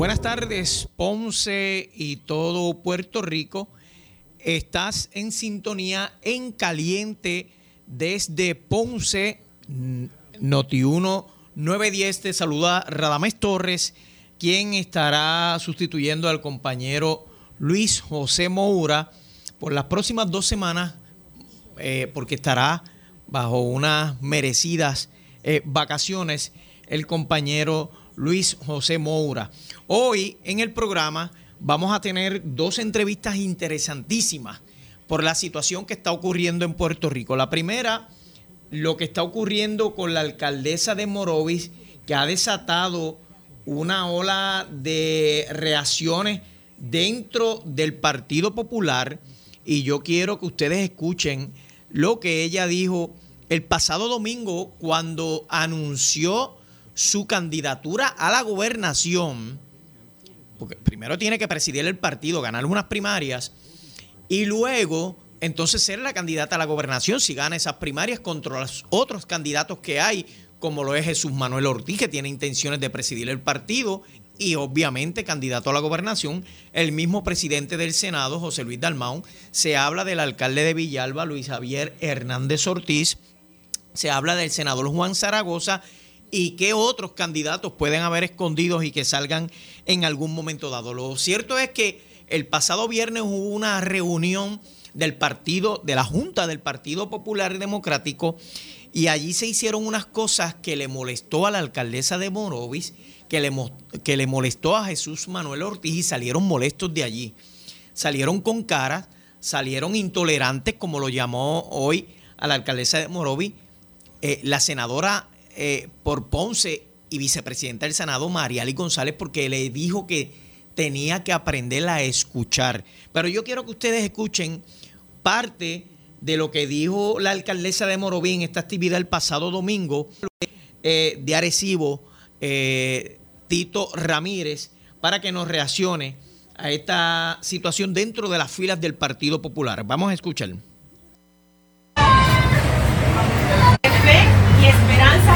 Buenas tardes, Ponce y todo Puerto Rico. Estás en sintonía en caliente desde Ponce, Noti1 910. Te saluda Radamés Torres, quien estará sustituyendo al compañero Luis José Moura por las próximas dos semanas, eh, porque estará bajo unas merecidas eh, vacaciones el compañero Luis José Moura. Hoy en el programa vamos a tener dos entrevistas interesantísimas por la situación que está ocurriendo en Puerto Rico. La primera, lo que está ocurriendo con la alcaldesa de Morovis, que ha desatado una ola de reacciones dentro del Partido Popular. Y yo quiero que ustedes escuchen lo que ella dijo el pasado domingo cuando anunció su candidatura a la gobernación, porque primero tiene que presidir el partido, ganar unas primarias, y luego entonces ser la candidata a la gobernación. Si gana esas primarias contra los otros candidatos que hay, como lo es Jesús Manuel Ortiz, que tiene intenciones de presidir el partido y obviamente candidato a la gobernación, el mismo presidente del Senado, José Luis Dalmau, se habla del alcalde de Villalba, Luis Javier Hernández Ortiz, se habla del senador Juan Zaragoza y qué otros candidatos pueden haber escondidos y que salgan en algún momento dado. Lo cierto es que el pasado viernes hubo una reunión del partido, de la Junta del Partido Popular Democrático, y allí se hicieron unas cosas que le molestó a la alcaldesa de Morovis, que le, que le molestó a Jesús Manuel Ortiz y salieron molestos de allí. Salieron con caras, salieron intolerantes, como lo llamó hoy a la alcaldesa de Morovis, eh, la senadora eh, por Ponce y vicepresidenta del Senado, Mariali González, porque le dijo que tenía que aprender a escuchar. Pero yo quiero que ustedes escuchen parte de lo que dijo la alcaldesa de Moroví en esta actividad el pasado domingo eh, de Arecibo, eh, Tito Ramírez, para que nos reaccione a esta situación dentro de las filas del Partido Popular. Vamos a escuchar. Fe y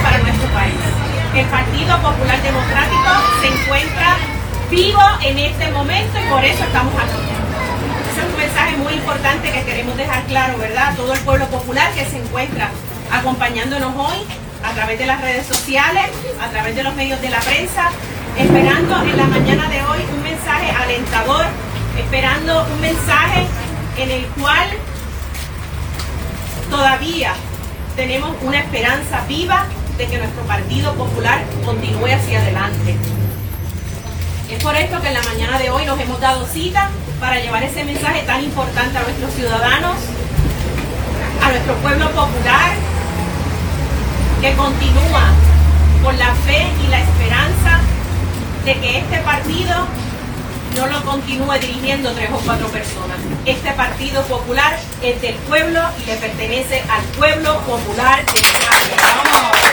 para nuestro país. El Partido Popular Democrático se encuentra vivo en este momento y por eso estamos aquí. Ese es un mensaje muy importante que queremos dejar claro, ¿verdad? Todo el pueblo popular que se encuentra acompañándonos hoy a través de las redes sociales, a través de los medios de la prensa, esperando en la mañana de hoy un mensaje alentador, esperando un mensaje en el cual todavía tenemos una esperanza viva de que nuestro Partido Popular continúe hacia adelante. Es por esto que en la mañana de hoy nos hemos dado cita para llevar ese mensaje tan importante a nuestros ciudadanos, a nuestro pueblo popular, que continúa con la fe y la esperanza de que este partido no lo continúe dirigiendo tres o cuatro personas. Este Partido Popular es del pueblo y le pertenece al pueblo popular de Hermanos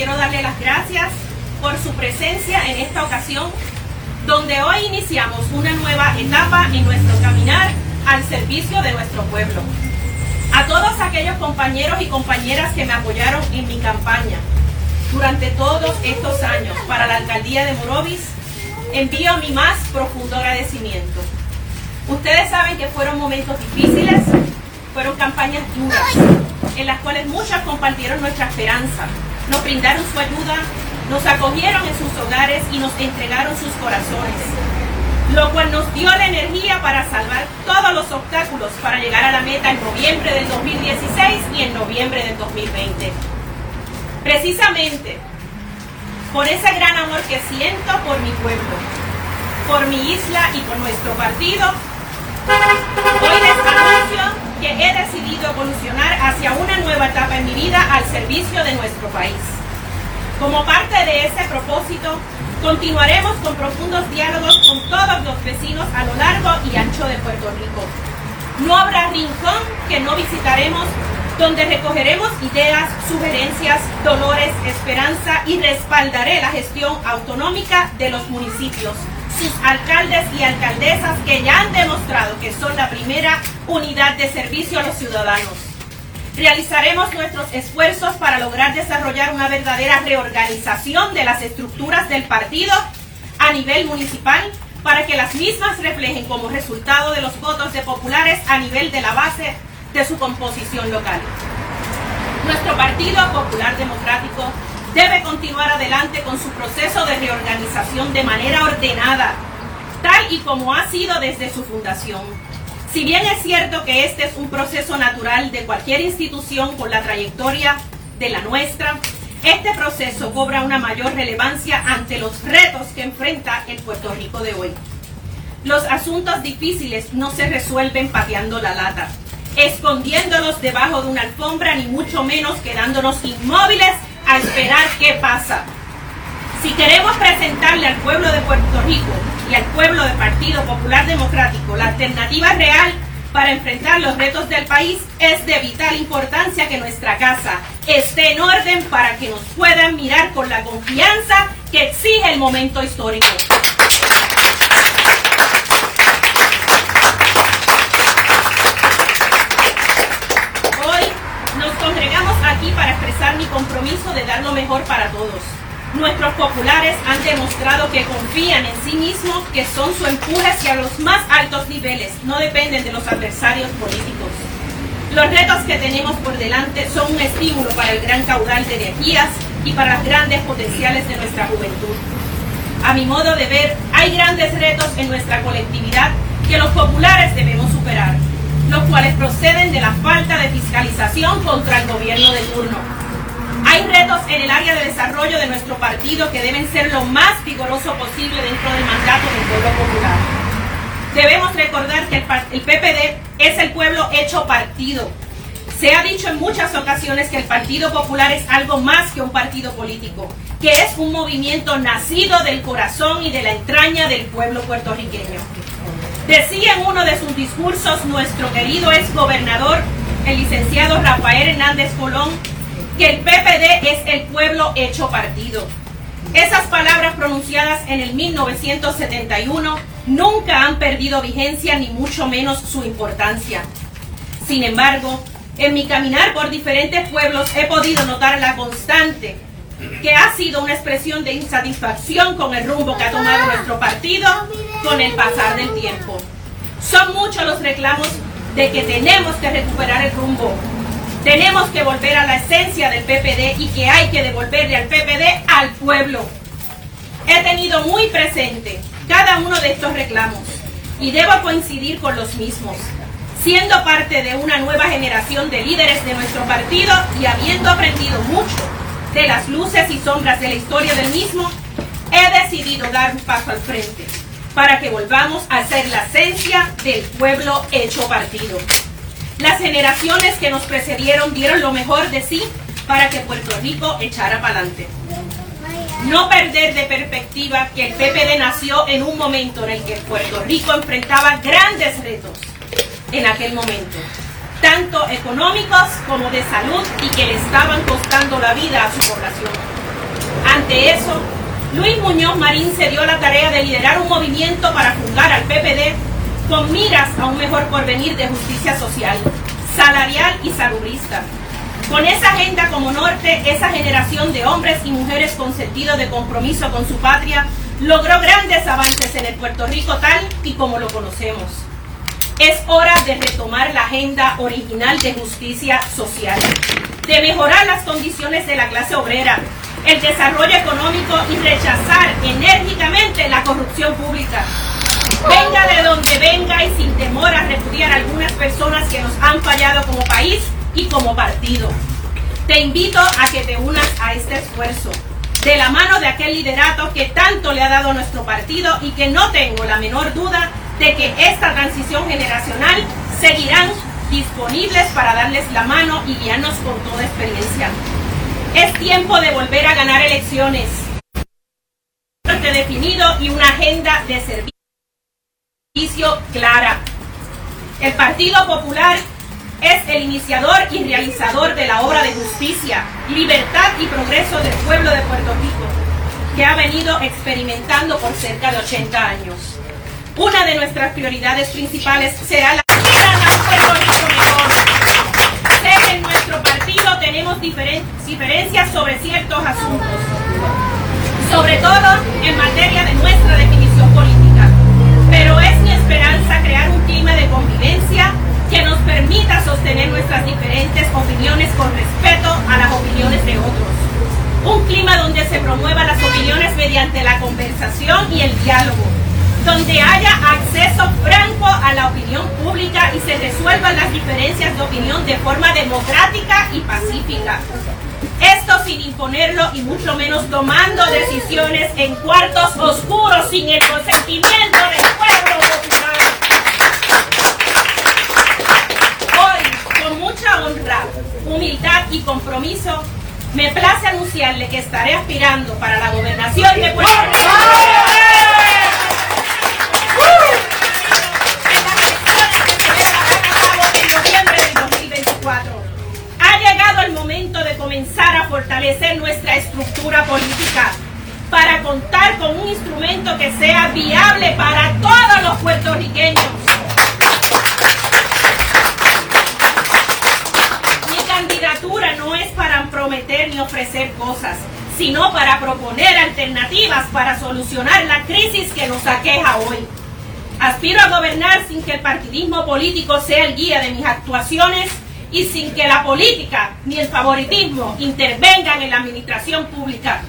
quiero darle las gracias por su presencia en esta ocasión, donde hoy iniciamos una nueva etapa en nuestro caminar al servicio de nuestro pueblo. A todos aquellos compañeros y compañeras que me apoyaron en mi campaña durante todos estos años para la alcaldía de Morovis, envío mi más profundo agradecimiento. Ustedes saben que fueron momentos difíciles, fueron campañas duras, en las cuales muchos compartieron nuestra esperanza, nos brindaron su ayuda, nos acogieron en sus hogares y nos entregaron sus corazones, lo cual nos dio la energía para salvar todos los obstáculos para llegar a la meta en noviembre del 2016 y en noviembre del 2020. Precisamente por ese gran amor que siento por mi pueblo, por mi isla y por nuestro partido, hoy les anuncio que he decidido evolucionar hacia una nueva etapa en mi vida al servicio de nuestro país. Como parte de ese propósito, continuaremos con profundos diálogos con todos los vecinos a lo largo y ancho de Puerto Rico. No habrá rincón que no visitaremos donde recogeremos ideas, sugerencias, dolores, esperanza y respaldaré la gestión autonómica de los municipios, sus alcaldes y alcaldesas que ya han demostrado que son la primera unidad de servicio a los ciudadanos. Realizaremos nuestros esfuerzos para lograr desarrollar una verdadera reorganización de las estructuras del partido a nivel municipal para que las mismas reflejen como resultado de los votos de populares a nivel de la base de su composición local. Nuestro Partido Popular Democrático debe continuar adelante con su proceso de reorganización de manera ordenada, tal y como ha sido desde su fundación si bien es cierto que este es un proceso natural de cualquier institución con la trayectoria de la nuestra, este proceso cobra una mayor relevancia ante los retos que enfrenta el Puerto Rico de hoy. Los asuntos difíciles no se resuelven pateando la lata, escondiéndolos debajo de una alfombra, ni mucho menos quedándonos inmóviles a esperar qué pasa. Si queremos presentarle al pueblo de Puerto Rico y al pueblo del Partido Popular Democrático la alternativa real para enfrentar los retos del país, es de vital importancia que nuestra casa esté en orden para que nos puedan mirar con la confianza que exige el momento histórico. Para expresar mi compromiso de dar lo mejor para todos Nuestros populares han demostrado que confían en sí mismos, que son su empuje hacia los más altos niveles, no dependen de los adversarios políticos. Los retos que tenemos por delante son un estímulo para el gran caudal de energías y para las grandes potenciales de nuestra juventud. A mi modo de ver, hay grandes retos en nuestra colectividad que los populares debemos superar, los cuales proceden de la falta de fiscalización contra el gobierno de turno hay retos en el área de desarrollo de nuestro partido que deben ser lo más vigoroso posible dentro del mandato del pueblo popular. Debemos recordar que el, PPD es el pueblo hecho partido. Se ha dicho en muchas ocasiones que el Partido Popular es algo más que un partido político, que es un movimiento nacido del corazón y de la entraña del pueblo puertorriqueño. Decía en uno de sus discursos nuestro querido ex gobernador, el licenciado Rafael Hernández Colón, que el PPD es el pueblo hecho partido. Esas palabras pronunciadas en el 1971 nunca han perdido vigencia ni mucho menos su importancia. Sin embargo, en mi caminar por diferentes pueblos he podido notar la constante que ha sido una expresión de insatisfacción con el rumbo que ha tomado nuestro partido con el pasar del tiempo. Son muchos los reclamos de que tenemos que recuperar el rumbo, tenemos que volver a la esencia del PPD y que hay que devolverle al PPD al pueblo. He tenido muy presente cada uno de estos reclamos y debo coincidir con los mismos. Siendo parte de una nueva generación de líderes de nuestro partido y habiendo aprendido mucho de las luces y sombras de la historia del mismo, he decidido dar un paso al frente para que volvamos a ser la esencia del pueblo hecho partido. Las generaciones que nos precedieron dieron lo mejor de sí para que Puerto Rico echara para adelante. No perder de perspectiva que el PPD nació en un momento en el que Puerto Rico enfrentaba grandes retos en aquel momento, tanto económicos como de salud y que le estaban costando la vida a su población. Ante eso, Luis Muñoz Marín se dio la tarea de liderar un movimiento para fundar al PPD con miras a un mejor porvenir de justicia social, salarial y salubrista. Con esa agenda como norte, esa generación de hombres y mujeres con sentido de compromiso con su patria logró grandes avances en el Puerto Rico tal y como lo conocemos. Es hora de retomar la agenda original de justicia social, de mejorar las condiciones de la clase obrera, el desarrollo económico y rechazar enérgicamente la corrupción pública, venga de donde venga y sin temor a repudiar a algunas personas que nos han fallado como país y como partido. Te invito a que te unas a este esfuerzo, de la mano de aquel liderato que tanto le ha dado a nuestro partido y que no tengo la menor duda de que esta transición generacional seguirán disponibles para darles la mano y guiarnos con toda experiencia. Es tiempo de volver a ganar elecciones. definido y una agenda de servicio clara. El Partido Popular es el iniciador y realizador de la obra de justicia, libertad y progreso del pueblo de Puerto Rico, que ha venido experimentando por cerca de 80 años. Una de nuestras prioridades principales será la tenemos diferencias sobre ciertos asuntos, sobre todo en materia de nuestra definición política, pero es mi esperanza crear un clima de convivencia que nos permita sostener nuestras diferentes opiniones con respeto a las opiniones de otros. Un clima donde se promuevan las opiniones mediante la conversación y el diálogo, donde haya acceso franco a la opinión pública y se resuelvan las diferencias de opinión de forma democrática y pacífica. Esto sin imponerlo y mucho menos tomando decisiones en cuartos oscuros sin el consentimiento del pueblo popular. mucha honra, humildad y compromiso, me place anunciarle que estaré aspirando para la gobernación de Puerto Rico. Nuestra estructura política para contar con un instrumento que sea viable para todos los puertorriqueños no es para prometer ni ofrecer cosas, sino para proponer alternativas para solucionar la crisis que nos aqueja hoy. Aspiro a gobernar sin que el partidismo político sea el guía de mis actuaciones y sin que la política ni el favoritismo intervengan en la administración pública.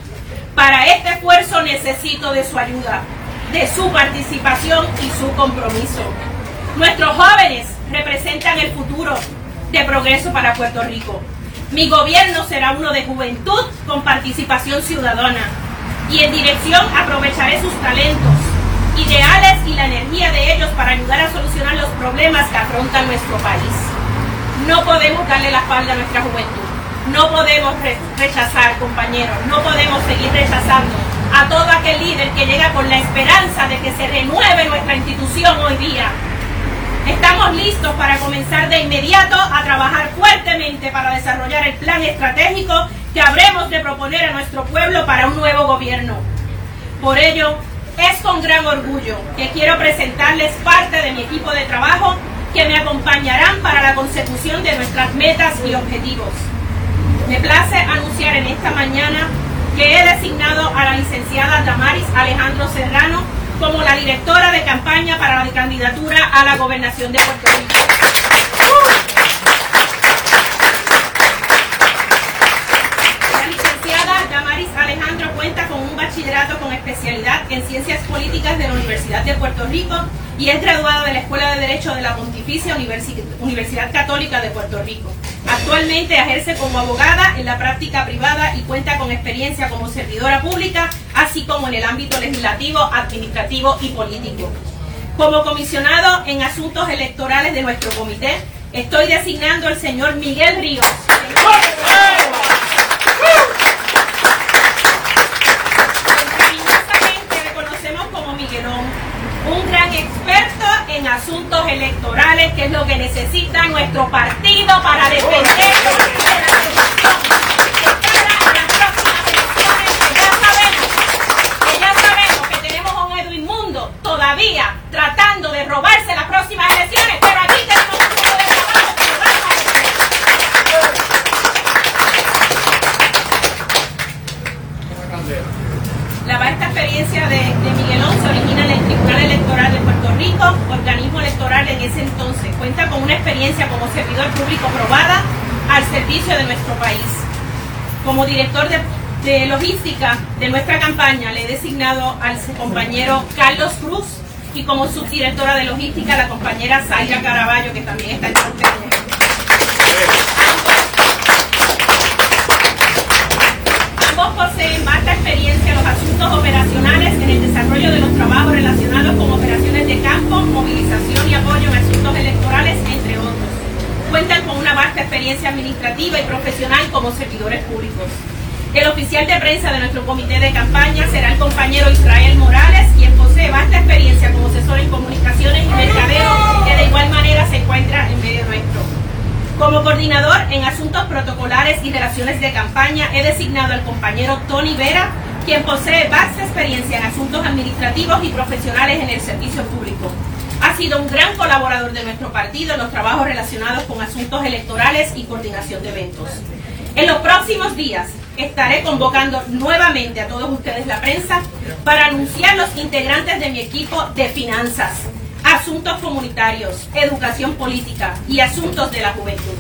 Para este esfuerzo necesito de su ayuda, de su participación y su compromiso. Nuestros jóvenes representan el futuro de progreso para Puerto Rico. Mi gobierno será uno de juventud con participación ciudadana y en dirección aprovecharé sus talentos, ideales y la energía de ellos para ayudar a solucionar los problemas que afronta nuestro país. No podemos darle la espalda a nuestra juventud. No podemos rechazar, compañeros, no podemos seguir rechazando a todo aquel líder que llega con la esperanza de que se renueve nuestra institución hoy día Estamos listos para comenzar de inmediato a trabajar fuertemente para desarrollar el plan estratégico que habremos de proponer a nuestro pueblo para un nuevo gobierno. Por ello, es con gran orgullo que quiero presentarles parte de mi equipo de trabajo que me acompañarán para la consecución de nuestras metas y objetivos. Me place anunciar en esta mañana que he designado a la licenciada Damaris Alejandro Serrano como la directora de campaña para la candidatura a la gobernación de Puerto Rico. La licenciada Damaris Alejandro cuenta con un bachillerato con especialidad en ciencias políticas de la Universidad de Puerto Rico y es graduada de la Escuela de Derecho de la Pontificia Universidad Católica de Puerto Rico. Actualmente ejerce como abogada en la práctica privada y cuenta con experiencia como servidora pública, así como en el ámbito legislativo, administrativo y político. Como comisionado en asuntos electorales de nuestro comité, estoy designando al señor Miguel Ríos. reconocemos como Miguelón, un gran experto en asuntos que es lo que necesita nuestro partido para defender Como director de, logística de nuestra campaña le he designado al compañero Carlos Cruz y como subdirectora de logística la compañera Zaira Caraballo que también está en Ambos poseen vasta experiencia en los asuntos operacionales en el desarrollo de los trabajos relacionados con operaciones de campo, movilización y apoyo en asuntos electorales, entre otros. experiencia administrativa y profesional como públicos. El oficial de prensa de nuestro comité de campaña será el compañero Israel Morales, quien posee vasta experiencia como asesor en comunicaciones y mercadeo, que de igual manera se encuentra en medio nuestro. Como coordinador en asuntos protocolares y relaciones de campaña, he designado al compañero Tony Vera, quien posee vasta experiencia en asuntos administrativos y profesionales en el servicio público. Ha sido un gran colaborador de nuestro partido en los trabajos relacionados con asuntos electorales y coordinación de eventos. En los próximos días estaré convocando nuevamente a todos ustedes la prensa para anunciar los integrantes de mi equipo de finanzas, asuntos comunitarios, educación política y asuntos de la juventud.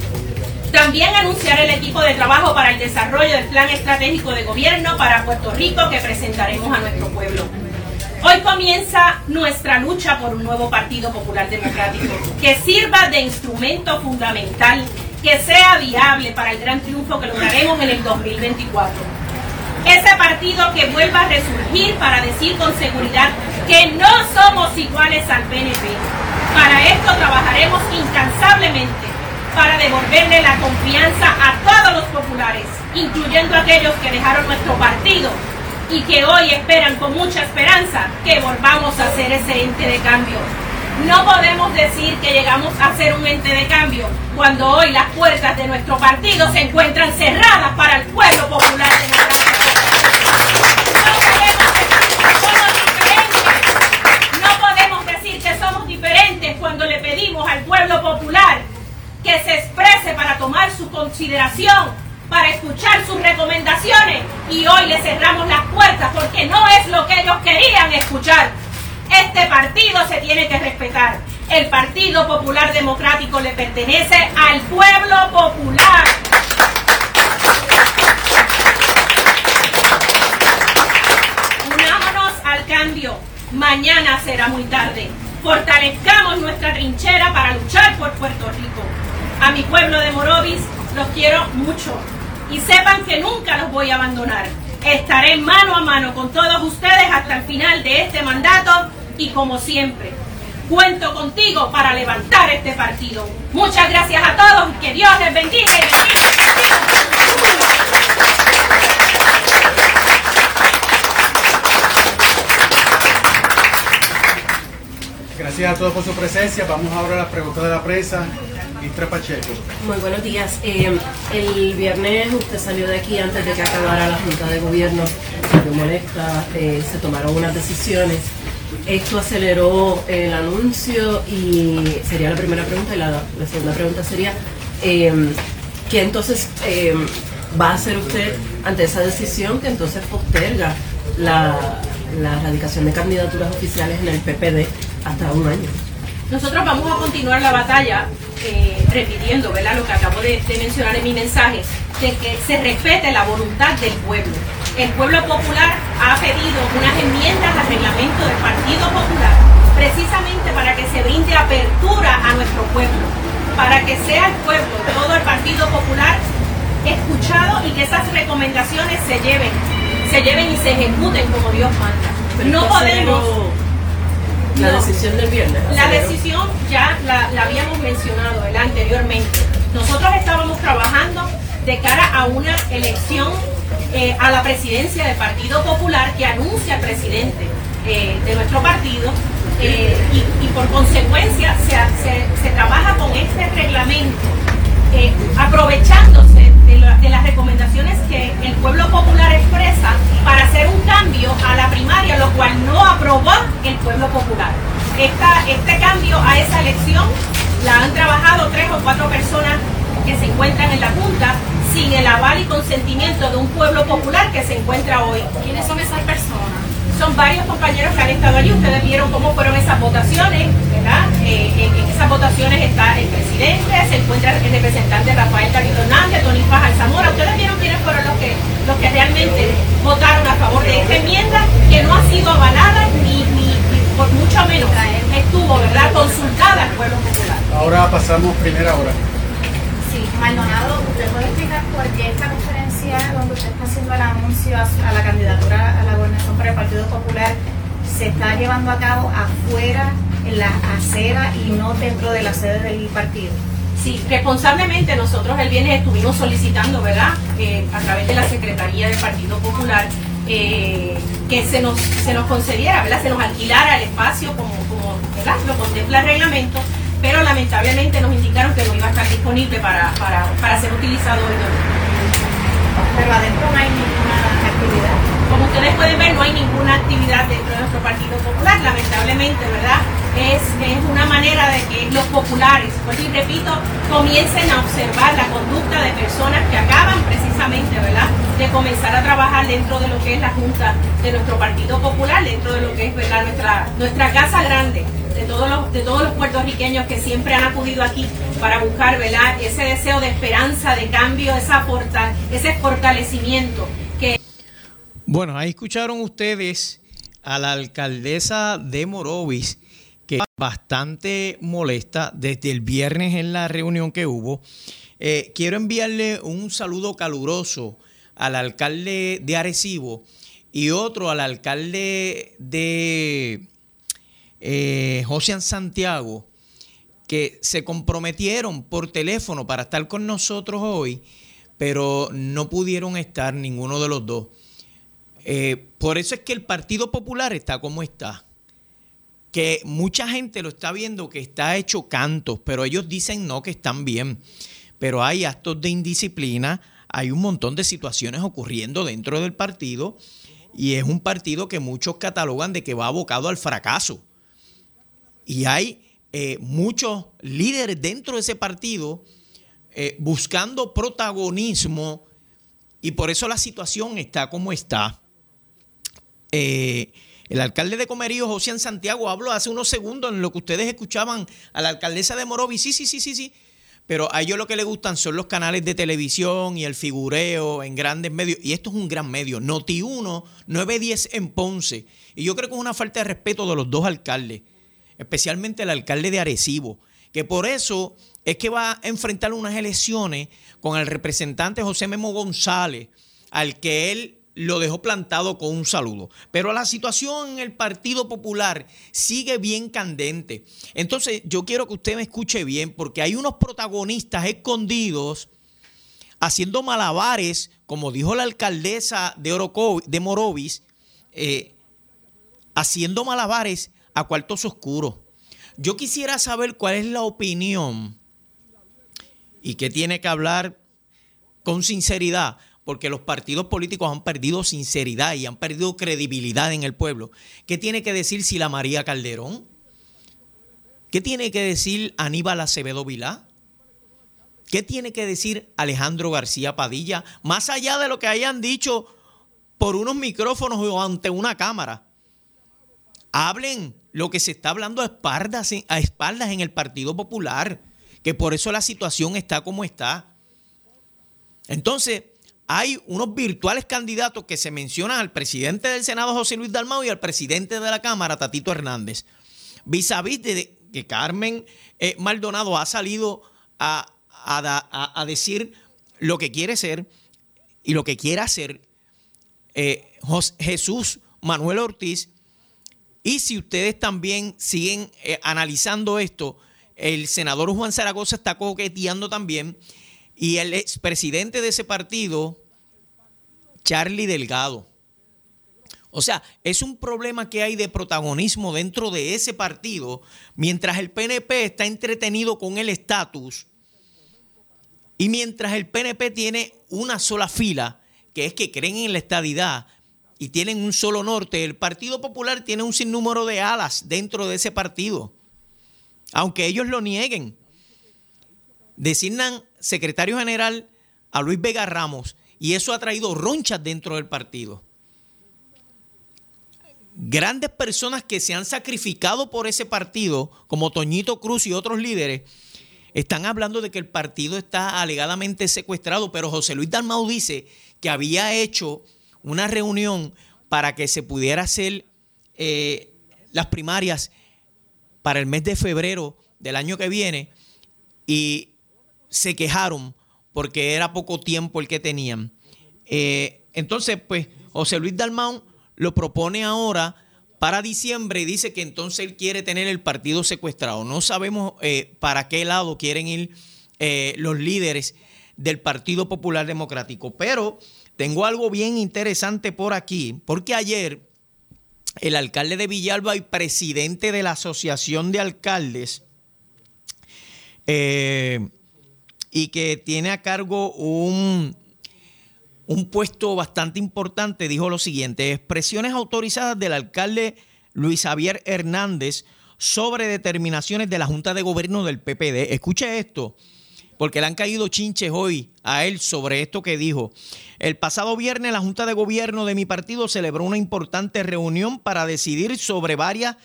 También anunciar el equipo de trabajo para el desarrollo del plan estratégico de gobierno para Puerto Rico que presentaremos a nuestro pueblo. Hoy comienza nuestra lucha por un nuevo Partido Popular Democrático que sirva de instrumento fundamental que sea viable para el gran triunfo que lograremos en el 2024. Ese partido que vuelva a resurgir para decir con seguridad que no somos iguales al PNP. Para esto trabajaremos incansablemente para devolverle la confianza a todos los populares, incluyendo aquellos que dejaron nuestro partido y que hoy esperan con mucha esperanza que volvamos a ser ese ente de cambio no podemos decir que llegamos a ser un ente de cambio cuando hoy las puertas de nuestro partido se encuentran cerradas para el pueblo popular No podemos decir que somos diferentes cuando le pedimos al pueblo popular que se exprese para tomar su consideración, para escuchar sus recomendaciones y hoy le cerramos las puertas porque no es lo que ellos querían escuchar. Este partido se tiene que respetar. El Partido Popular Democrático le pertenece al pueblo popular. Unámonos al cambio. Mañana será muy tarde. Fortalezcamos nuestra trinchera para luchar por Puerto Rico. A mi pueblo de Morovis los quiero mucho y sepan que nunca los voy a abandonar. Estaré mano a mano con todos ustedes hasta el final de este mandato y como siempre, cuento contigo para levantar este partido. Muchas gracias a todos y que Dios les bendiga. Gracias a todos por su presencia. Vamos ahora a las preguntas de la prensa. Istra Pacheco. Muy buenos días. Eh, el viernes usted salió de aquí antes de que acabara la Junta de Gobierno. Me molesta. Eh, se tomaron unas decisiones esto aceleró el anuncio y sería la primera pregunta y la, segunda pregunta sería, em, ¿qué entonces em, va a hacer usted ante esa decisión que entonces posterga la, la erradicación de candidaturas oficiales en el PPD hasta un año? Nosotros vamos a continuar la batalla eh, repitiendo ¿verdad? lo que acabo de, de mencionar en mi mensaje, de que se respete la voluntad del pueblo el pueblo popular ha pedido unas enmiendas al reglamento del Partido Popular precisamente para que se brinde apertura a nuestro pueblo, para que sea el pueblo, todo el Partido Popular escuchado y que esas recomendaciones se lleven, se lleven y se ejecuten como Dios manda. no podemos... La decisión del viernes. La decisión ya la, habíamos mencionado anteriormente. Nosotros estábamos trabajando de cara a una elección eh, a la presidencia del Partido Popular que anuncia el presidente eh, de nuestro partido eh, y, por consecuencia se, trabaja con este reglamento aprovechándose de, las recomendaciones que el pueblo popular expresa para hacer un cambio a la primaria, lo cual no aprobó el pueblo popular. este cambio a esa elección la han trabajado tres o cuatro personas que se encuentran en la Junta sin el aval y consentimiento de un pueblo popular que se encuentra hoy. ¿Quiénes son esas personas? Son varios compañeros que han estado allí. Ustedes vieron cómo fueron esas votaciones, ¿verdad? Eh, en, esas votaciones está el presidente, se encuentra el representante Rafael Carrito Hernández, Tony Faja Zamora. Ustedes vieron quiénes fueron los que, los que realmente votaron a favor de esta enmienda que no ha sido avalada ni, ni, por mucho menos estuvo, ¿verdad? Consultada al pueblo popular. Ahora pasamos primera hora. Maldonado, ¿usted puede explicar por qué esta conferencia donde usted está haciendo el anuncio a, la candidatura a la gobernación por el Partido Popular se está llevando a cabo afuera, en la acera y no dentro de la sede del partido? Sí, responsablemente nosotros el viernes estuvimos solicitando, ¿verdad? Eh, a través de la Secretaría del Partido Popular, eh, que se nos, se nos concediera, ¿verdad? Se nos alquilara el espacio como, como ¿verdad? Lo contempla el reglamento, pero lamentablemente nos indicaron que no iba a estar disponible para, para, para ser utilizado hoy. Pero adentro no hay ninguna actividad. Como ustedes pueden ver, no hay ninguna actividad dentro de nuestro Partido Popular, lamentablemente, ¿verdad? Es, es una manera de que los populares, pues y repito, comiencen a observar la conducta de personas que acaban precisamente, ¿verdad?, de comenzar a trabajar dentro de lo que es la Junta de nuestro Partido Popular, dentro de lo que es, ¿verdad?, nuestra, nuestra casa grande, de todos los, de todos los puertorriqueños que siempre han acudido aquí para buscar ¿verdad? ese deseo de esperanza, de cambio, esa ese fortalecimiento bueno, ahí escucharon ustedes a la alcaldesa de Morovis, que bastante molesta desde el viernes en la reunión que hubo. Eh, quiero enviarle un saludo caluroso al alcalde de Arecibo y otro al alcalde de eh, José Santiago, que se comprometieron por teléfono para estar con nosotros hoy, pero no pudieron estar ninguno de los dos. Eh, por eso es que el Partido Popular está como está. Que mucha gente lo está viendo que está hecho cantos, pero ellos dicen no, que están bien. Pero hay actos de indisciplina, hay un montón de situaciones ocurriendo dentro del partido y es un partido que muchos catalogan de que va abocado al fracaso. Y hay eh, muchos líderes dentro de ese partido eh, buscando protagonismo y por eso la situación está como está. Eh, el alcalde de Comerío, José Santiago, habló hace unos segundos en lo que ustedes escuchaban a la alcaldesa de Morovi. Sí, sí, sí, sí, sí. Pero a ellos lo que les gustan son los canales de televisión y el figureo en grandes medios. Y esto es un gran medio. Noti1, 910 en Ponce. Y yo creo que es una falta de respeto de los dos alcaldes, especialmente el alcalde de Arecibo, que por eso es que va a enfrentar unas elecciones con el representante José Memo González, al que él lo dejó plantado con un saludo. Pero la situación en el Partido Popular sigue bien candente. Entonces yo quiero que usted me escuche bien porque hay unos protagonistas escondidos haciendo malabares, como dijo la alcaldesa de, de Morovis, eh, haciendo malabares a cuartos oscuros. Yo quisiera saber cuál es la opinión y qué tiene que hablar con sinceridad porque los partidos políticos han perdido sinceridad y han perdido credibilidad en el pueblo. ¿Qué tiene que decir Sila María Calderón? ¿Qué tiene que decir Aníbal Acevedo Vilá? ¿Qué tiene que decir Alejandro García Padilla? Más allá de lo que hayan dicho por unos micrófonos o ante una cámara. Hablen lo que se está hablando a espaldas, a espaldas en el Partido Popular, que por eso la situación está como está. Entonces, hay unos virtuales candidatos que se mencionan al presidente del Senado, José Luis Dalmau, y al presidente de la Cámara, Tatito Hernández. Vis a vis de que Carmen eh, Maldonado ha salido a, decir lo que quiere ser y lo que quiere hacer eh, Jesús Manuel Ortiz. Y si ustedes también siguen eh, analizando esto, el senador Juan Zaragoza está coqueteando también y el expresidente de ese partido, Charlie Delgado. O sea, es un problema que hay de protagonismo dentro de ese partido, mientras el PNP está entretenido con el estatus y mientras el PNP tiene una sola fila, que es que creen en la estadidad y tienen un solo norte, el Partido Popular tiene un sinnúmero de alas dentro de ese partido, aunque ellos lo nieguen. Designan secretario general a Luis Vega Ramos y eso ha traído ronchas dentro del partido. Grandes personas que se han sacrificado por ese partido, como Toñito Cruz y otros líderes, están hablando de que el partido está alegadamente secuestrado, pero José Luis Dalmau dice que había hecho una reunión para que se pudiera hacer eh, las primarias para el mes de febrero del año que viene y se quejaron porque era poco tiempo el que tenían. Eh, entonces, pues, José Luis Dalmau lo propone ahora para diciembre y dice que entonces él quiere tener el partido secuestrado. No sabemos eh, para qué lado quieren ir los líderes del Partido Popular Democrático. Pero tengo algo bien interesante por aquí, porque ayer el alcalde de Villalba y presidente de la Asociación de Alcaldes, eh, y que tiene a cargo un, un puesto bastante importante, dijo lo siguiente, expresiones autorizadas del alcalde Luis Javier Hernández sobre determinaciones de la Junta de Gobierno del PPD. Escuche esto, porque le han caído chinches hoy a él sobre esto que dijo. El pasado viernes la Junta de Gobierno de mi partido celebró una importante reunión para decidir sobre varias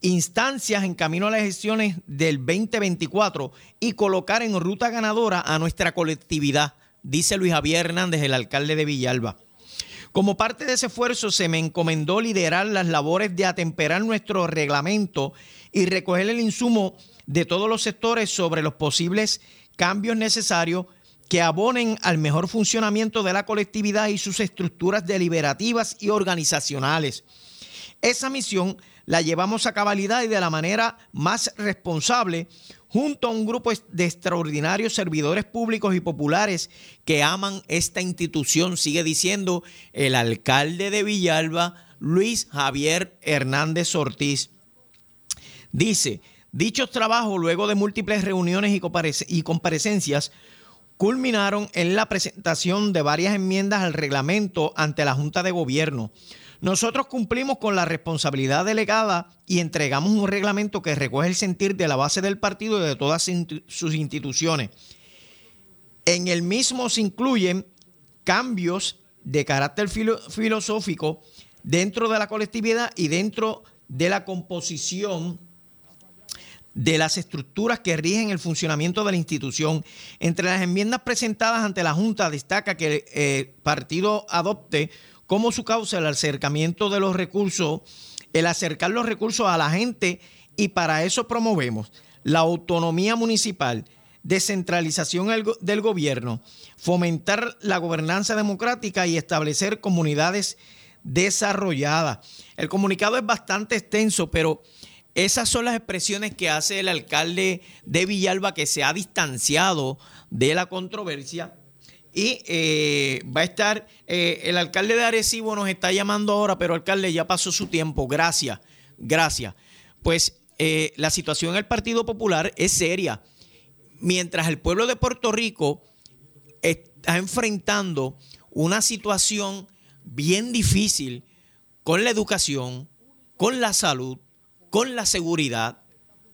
instancias en camino a las elecciones del 2024 y colocar en ruta ganadora a nuestra colectividad, dice Luis Javier Hernández, el alcalde de Villalba. Como parte de ese esfuerzo se me encomendó liderar las labores de atemperar nuestro reglamento y recoger el insumo de todos los sectores sobre los posibles cambios necesarios que abonen al mejor funcionamiento de la colectividad y sus estructuras deliberativas y organizacionales. Esa misión la llevamos a cabalidad y de la manera más responsable junto a un grupo de extraordinarios servidores públicos y populares que aman esta institución, sigue diciendo el alcalde de Villalba, Luis Javier Hernández Ortiz. Dice, dichos trabajos, luego de múltiples reuniones y comparecencias, culminaron en la presentación de varias enmiendas al reglamento ante la Junta de Gobierno. Nosotros cumplimos con la responsabilidad delegada y entregamos un reglamento que recoge el sentir de la base del partido y de todas sus instituciones. En el mismo se incluyen cambios de carácter filosófico dentro de la colectividad y dentro de la composición de las estructuras que rigen el funcionamiento de la institución. Entre las enmiendas presentadas ante la Junta destaca que el eh, partido adopte como su causa el acercamiento de los recursos, el acercar los recursos a la gente y para eso promovemos la autonomía municipal, descentralización del gobierno, fomentar la gobernanza democrática y establecer comunidades desarrolladas. El comunicado es bastante extenso, pero esas son las expresiones que hace el alcalde de Villalba que se ha distanciado de la controversia y eh, va a estar, eh, el alcalde de Arecibo nos está llamando ahora, pero alcalde, ya pasó su tiempo. Gracias, gracias. Pues eh, la situación en el Partido Popular es seria. Mientras el pueblo de Puerto Rico está enfrentando una situación bien difícil con la educación, con la salud, con la seguridad,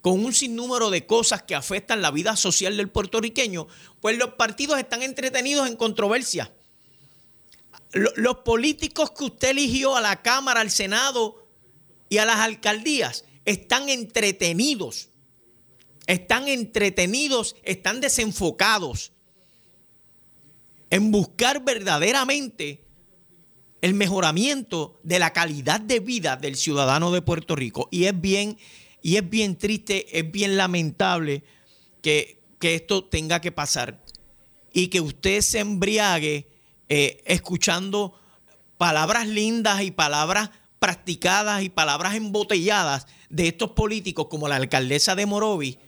con un sinnúmero de cosas que afectan la vida social del puertorriqueño, pues los partidos están entretenidos en controversia. Los políticos que usted eligió a la Cámara, al Senado y a las alcaldías están entretenidos. Están entretenidos, están desenfocados en buscar verdaderamente el mejoramiento de la calidad de vida del ciudadano de Puerto Rico. Y es bien y es bien triste, es bien lamentable que, esto tenga que pasar y que usted se embriague eh, escuchando palabras lindas y palabras practicadas y palabras embotelladas de estos políticos como la alcaldesa de Morovi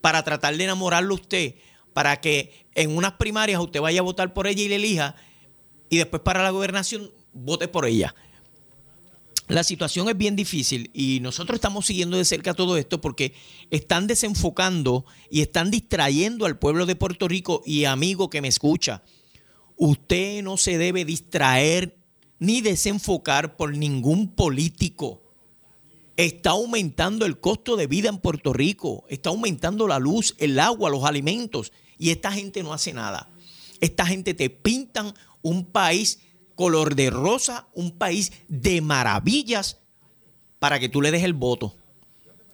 para tratar de enamorarlo a usted, para que en unas primarias usted vaya a votar por ella y le elija y después para la gobernación vote por ella. La situación es bien difícil y nosotros estamos siguiendo de cerca todo esto porque están desenfocando y están distrayendo al pueblo de Puerto Rico y amigo que me escucha. Usted no se debe distraer ni desenfocar por ningún político. Está aumentando el costo de vida en Puerto Rico, está aumentando la luz, el agua, los alimentos y esta gente no hace nada. Esta gente te pintan un país color de rosa, un país de maravillas para que tú le des el voto.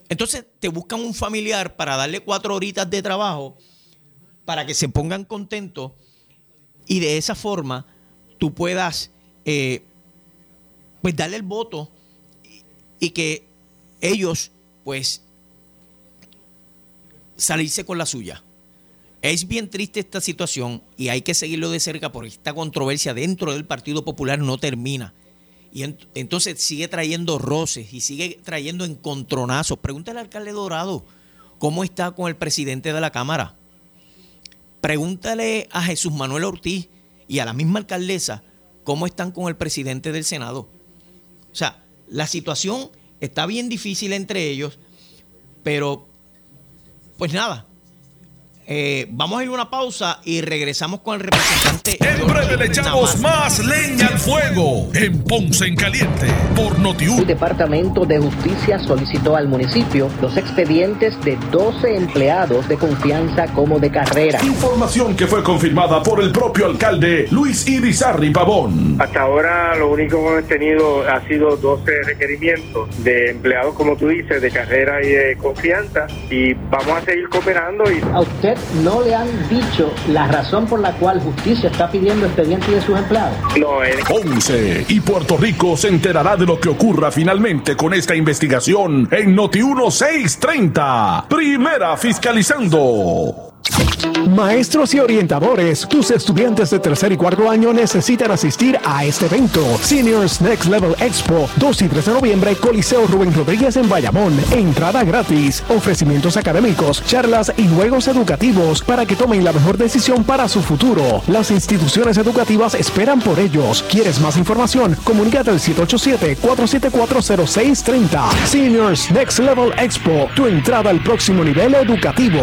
Entonces te buscan un familiar para darle cuatro horitas de trabajo para que se pongan contentos y de esa forma tú puedas eh, pues darle el voto y, y que ellos pues salirse con la suya. Es bien triste esta situación y hay que seguirlo de cerca porque esta controversia dentro del Partido Popular no termina. Y entonces sigue trayendo roces y sigue trayendo encontronazos. Pregúntale al alcalde Dorado cómo está con el presidente de la Cámara. Pregúntale a Jesús Manuel Ortiz y a la misma alcaldesa cómo están con el presidente del Senado. O sea, la situación está bien difícil entre ellos, pero pues nada, eh, vamos a ir a una pausa y regresamos con el representante. En breve le echamos más leña al fuego en Ponce en Caliente por Notiuno. El Departamento de Justicia solicitó al municipio los expedientes de 12 empleados de confianza como de carrera. Información que fue confirmada por el propio alcalde Luis Irizarri Pavón. Hasta ahora lo único que hemos tenido ha sido 12 requerimientos de empleados, como tú dices, de carrera y de confianza y vamos a seguir cooperando. Y... A usted no le han dicho la razón por la cual justicia está pidiendo expedientes de sus empleados? No, eh. Ponce y Puerto Rico se enterará de lo que ocurra finalmente con esta investigación en Noti 1630. Primera fiscalizando. Maestros y orientadores, tus estudiantes de tercer y cuarto año necesitan asistir a este evento. Seniors Next Level Expo, 2 y 3 de noviembre, Coliseo Rubén Rodríguez en Bayamón. Entrada gratis, ofrecimientos académicos, charlas y juegos educativos para que tomen la mejor decisión para su futuro. Las instituciones educativas esperan por ellos. ¿Quieres más información? Comunícate al 787-474-0630. Seniors Next Level Expo, tu entrada al próximo nivel educativo.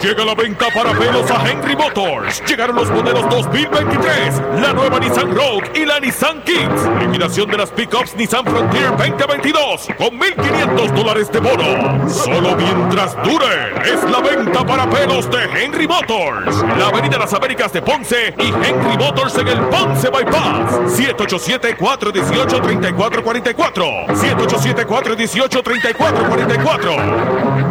Llega la venta para pelos a Henry Motors. Llegaron los modelos 2023, la nueva Nissan Rogue y la Nissan Kicks. Eliminación de las pickups Nissan Frontier 2022 con 1.500 dólares de bono. Solo mientras dure. Es la venta para pelos de Henry Motors. La Avenida Las Américas de Ponce y Henry Motors en el Ponce Bypass. 787-418-3444. 787-418-3444.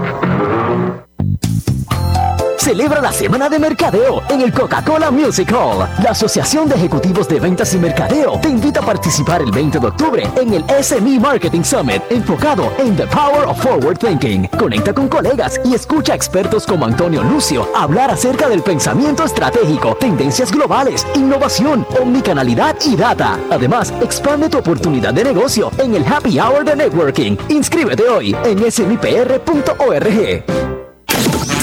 Celebra la semana de mercadeo en el Coca-Cola Music Hall. La Asociación de Ejecutivos de Ventas y Mercadeo te invita a participar el 20 de octubre en el SME Marketing Summit enfocado en The Power of Forward Thinking. Conecta con colegas y escucha a expertos como Antonio Lucio hablar acerca del pensamiento estratégico, tendencias globales, innovación, omnicanalidad y data. Además, expande tu oportunidad de negocio en el Happy Hour de Networking. Inscríbete hoy en smipr.org.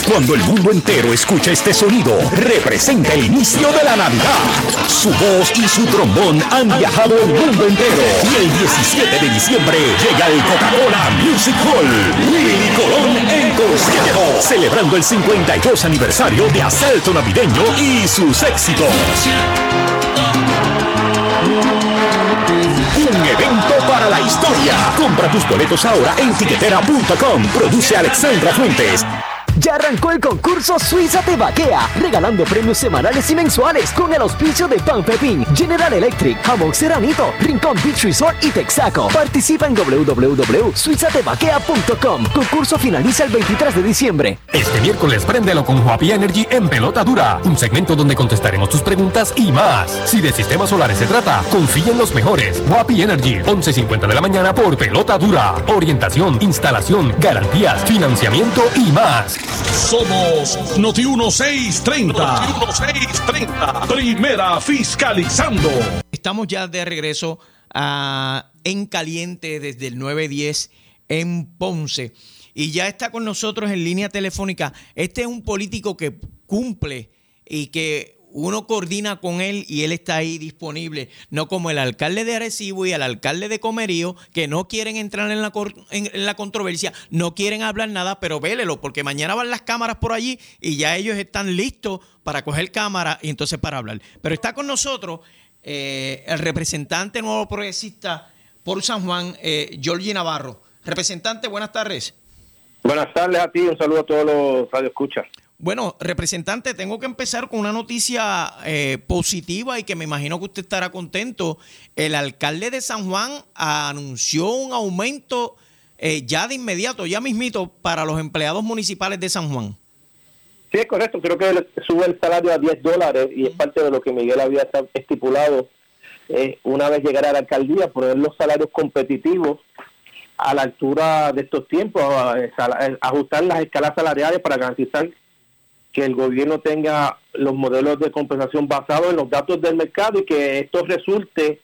Cuando el mundo entero escucha este sonido, representa el inicio de la Navidad. Su voz y su trombón han viajado el mundo entero. Y el 17 de diciembre llega el Coca-Cola Music Hall. Willy Colón en concierto, celebrando el 52 aniversario de Asalto Navideño y sus éxitos. Un evento para la historia. Compra tus boletos ahora en tiquetera.com. Produce Alexandra Fuentes. Arrancó el concurso Suiza Te Vaquea, regalando premios semanales y mensuales con el auspicio de Pan Pepín, General Electric, Jamón Seranito, Rincón Beach Resort y Texaco. Participa en www.suizatevaquea.com. Concurso finaliza el 23 de diciembre. Este miércoles préndelo con Huapi Energy en Pelota Dura, un segmento donde contestaremos tus preguntas y más. Si de sistemas solares se trata, confía en los mejores. Huapi Energy, 11.50 de la mañana por Pelota Dura. Orientación, instalación, garantías, financiamiento y más. Somos Noti 1630. Noti 1630. Primera fiscalizando. Estamos ya de regreso a En Caliente desde el 910 en Ponce. Y ya está con nosotros en línea telefónica. Este es un político que cumple y que uno coordina con él y él está ahí disponible, no como el alcalde de Arecibo y el alcalde de Comerío, que no quieren entrar en la, en, la controversia, no quieren hablar nada, pero vélelo, porque mañana van las cámaras por allí y ya ellos están listos para coger cámara y entonces para hablar. Pero está con nosotros eh, el representante nuevo progresista por San Juan, eh, Navarro. Representante, buenas tardes. Buenas tardes a ti, un saludo a todos los radioescuchas. Bueno, representante, tengo que empezar con una noticia eh, positiva y que me imagino que usted estará contento. El alcalde de San Juan anunció un aumento eh, ya de inmediato, ya mismito, para los empleados municipales de San Juan. Sí, es correcto. Creo que sube el salario a 10 dólares y es parte de lo que Miguel había estipulado eh, una vez llegara a la alcaldía, poner los salarios competitivos a la altura de estos tiempos, ajustar las escalas salariales para garantizar que el gobierno tenga los modelos de compensación basados en los datos del mercado y que esto resulte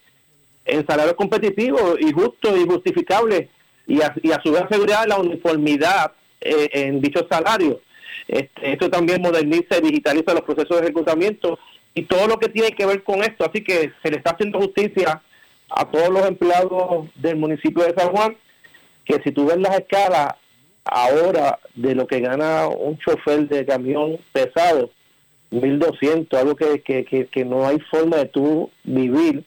en salarios competitivos y justos y justificables y a, su vez asegurar la uniformidad eh, en dichos salarios. Este, esto también moderniza y digitaliza los procesos de ejecutamiento y todo lo que tiene que ver con esto. Así que se le está haciendo justicia a todos los empleados del municipio de San Juan, que si tú ves las escalas, ahora de lo que gana un chofer de camión pesado, 1.200, algo que, que, que, no hay forma de tú vivir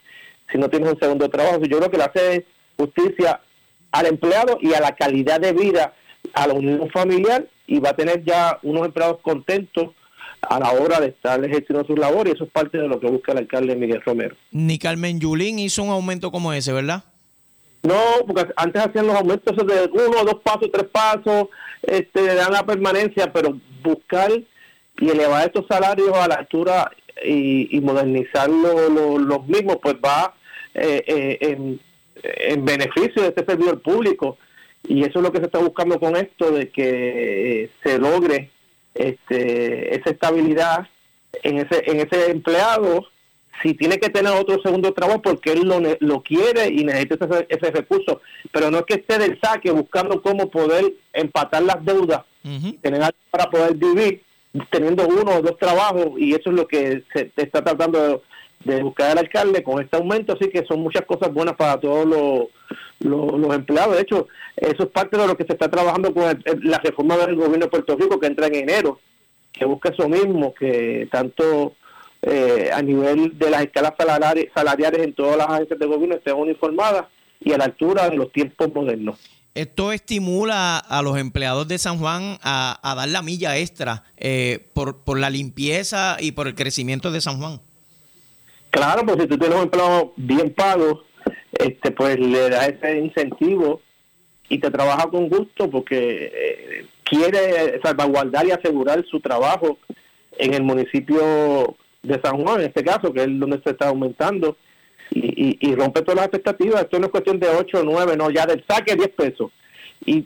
si no tienes un segundo trabajo. Yo creo que le hace justicia al empleado y a la calidad de vida, a la unión familiar y va a tener ya unos empleados contentos a la hora de estar ejerciendo sus labores y eso es parte de lo que busca el alcalde Miguel Romero. Ni Carmen Yulín hizo un aumento como ese, ¿verdad? No, porque antes hacían los aumentos de uno, dos pasos, tres pasos, este, dan la permanencia, pero buscar y elevar estos salarios a la altura y, modernizar los mismos, pues va eh, eh, en, en, beneficio de este servidor público. Y eso es lo que se está buscando con esto, de que se logre este, esa estabilidad en ese, en ese empleado si tiene que tener otro segundo trabajo porque él lo, lo quiere y necesita ese, recurso, pero no es que esté del saque buscando cómo poder empatar las deudas, tener algo para poder vivir teniendo uno o dos trabajos y eso es lo que se está tratando de, buscar el alcalde con este aumento, así que son muchas cosas buenas para todos los, los, empleados. De hecho, eso es parte de lo que se está trabajando con la reforma del gobierno de Puerto Rico que entra en enero, que busca eso mismo, que tanto eh, a nivel de las escalas salariales, en todas las agencias de gobierno estén uniformadas y a la altura de los tiempos modernos. Esto estimula a los empleados de San Juan a, dar la milla extra eh, por, por la limpieza y por el crecimiento de San Juan. Claro, pues si tú tienes un empleado bien pago, este, pues le da ese incentivo y te trabaja con gusto porque eh, quiere salvaguardar y asegurar su trabajo en el municipio de San Juan, en este caso, que es donde se está aumentando, y, y, rompe todas las expectativas. Esto no es cuestión de 8 o 9, no, ya del saque 10 pesos. Y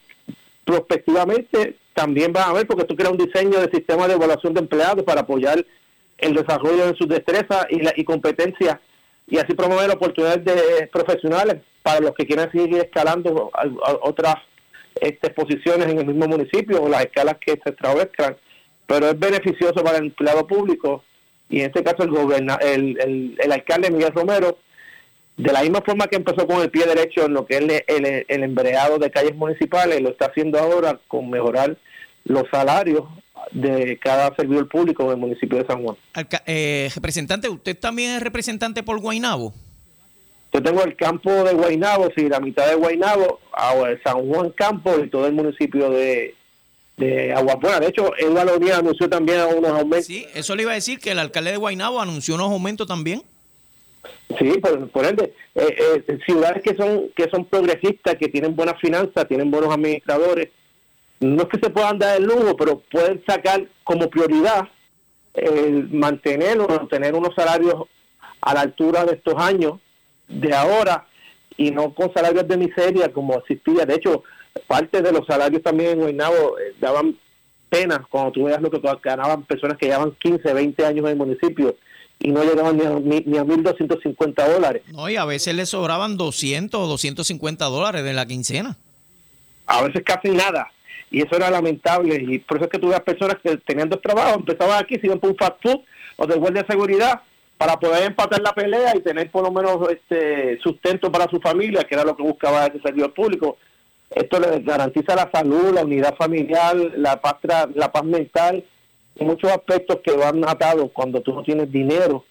prospectivamente también va a haber, porque esto crea un diseño de sistema de evaluación de empleados para apoyar el desarrollo de sus destrezas y, la, y competencias y así promover oportunidades de, profesionales para los que quieran seguir escalando a, otras este, posiciones en el mismo municipio o las escalas que se establezcan. Pero es beneficioso para el empleado público y en este caso el, goberna, el, el, alcalde Miguel Romero, de la misma forma que empezó con el pie derecho en lo que es el, el, embreado de calles municipales, lo está haciendo ahora con mejorar los salarios de cada servidor público del municipio de San Juan. Eh, representante, ¿usted también es representante por Guainabo? Yo tengo el campo de Guainabo, sí, la mitad de Guainabo, San Juan Campo y todo el municipio de, de Aguapuera. De hecho, Eduardo Díaz anunció también unos aumentos. Sí, eso le iba a decir que el alcalde de Guaynabo anunció unos aumentos también. Sí, por, ende, eh, eh, ciudades que son que son progresistas, que tienen buenas finanzas, tienen buenos administradores, no es que se puedan dar el lujo, pero pueden sacar como prioridad el mantener o tener unos salarios a la altura de estos años, de ahora, y no con salarios de miseria como existía. De hecho, parte de los salarios también en Guaynabo eh, daban pena cuando tú veas lo que ganaban personas que llevaban 15, 20 años en el municipio y no llegaban ni a, ni, a 1.250 dólares. No, y a veces les sobraban 200 o 250 dólares de la quincena. A veces casi nada. y eso era lamentable y por eso es que tuve personas que tenían dos trabajos, empezaban aquí, se iban por un fast food o de guardia de seguridad para poder empatar la pelea y tener por lo menos este sustento para su familia, que era lo que buscaba ese servidor público. Esto le garantiza la salud, la unidad familiar, la paz, la paz mental y muchos aspectos que van atados cuando tú no tienes dinero,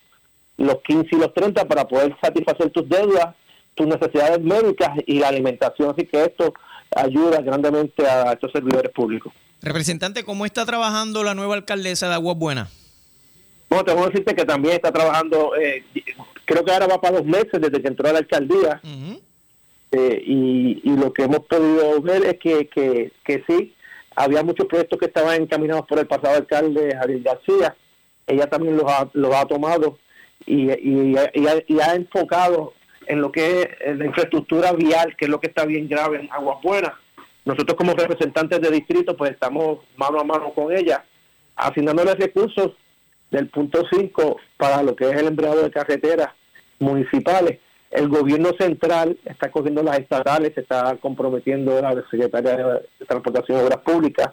los 15 y los 30 para poder satisfacer tus deudas, tus necesidades médicas y la alimentación. Así que esto ayuda grandemente a estos servidores públicos. Representante, ¿cómo está trabajando la nueva alcaldesa de Aguas Buenas? Bueno, tengo que decirte que también está trabajando, eh, creo que ahora va para dos meses desde que entró a la alcaldía. Eh, y, lo que hemos podido ver es que, que, que, sí, había muchos proyectos que estaban encaminados por el pasado alcalde Javier García. Ella también los ha, los ha tomado y, y, y, ha, enfocado en lo que es la infraestructura vial, que es lo que está bien grave en Aguas Buenas. Nosotros como representantes de distrito, pues estamos mano a mano con ella, asignándole recursos del punto 5 para lo que es el empleado de carreteras municipales. El gobierno central está cogiendo las estatales, se está comprometiendo la Secretaría de Transportación y Obras Públicas.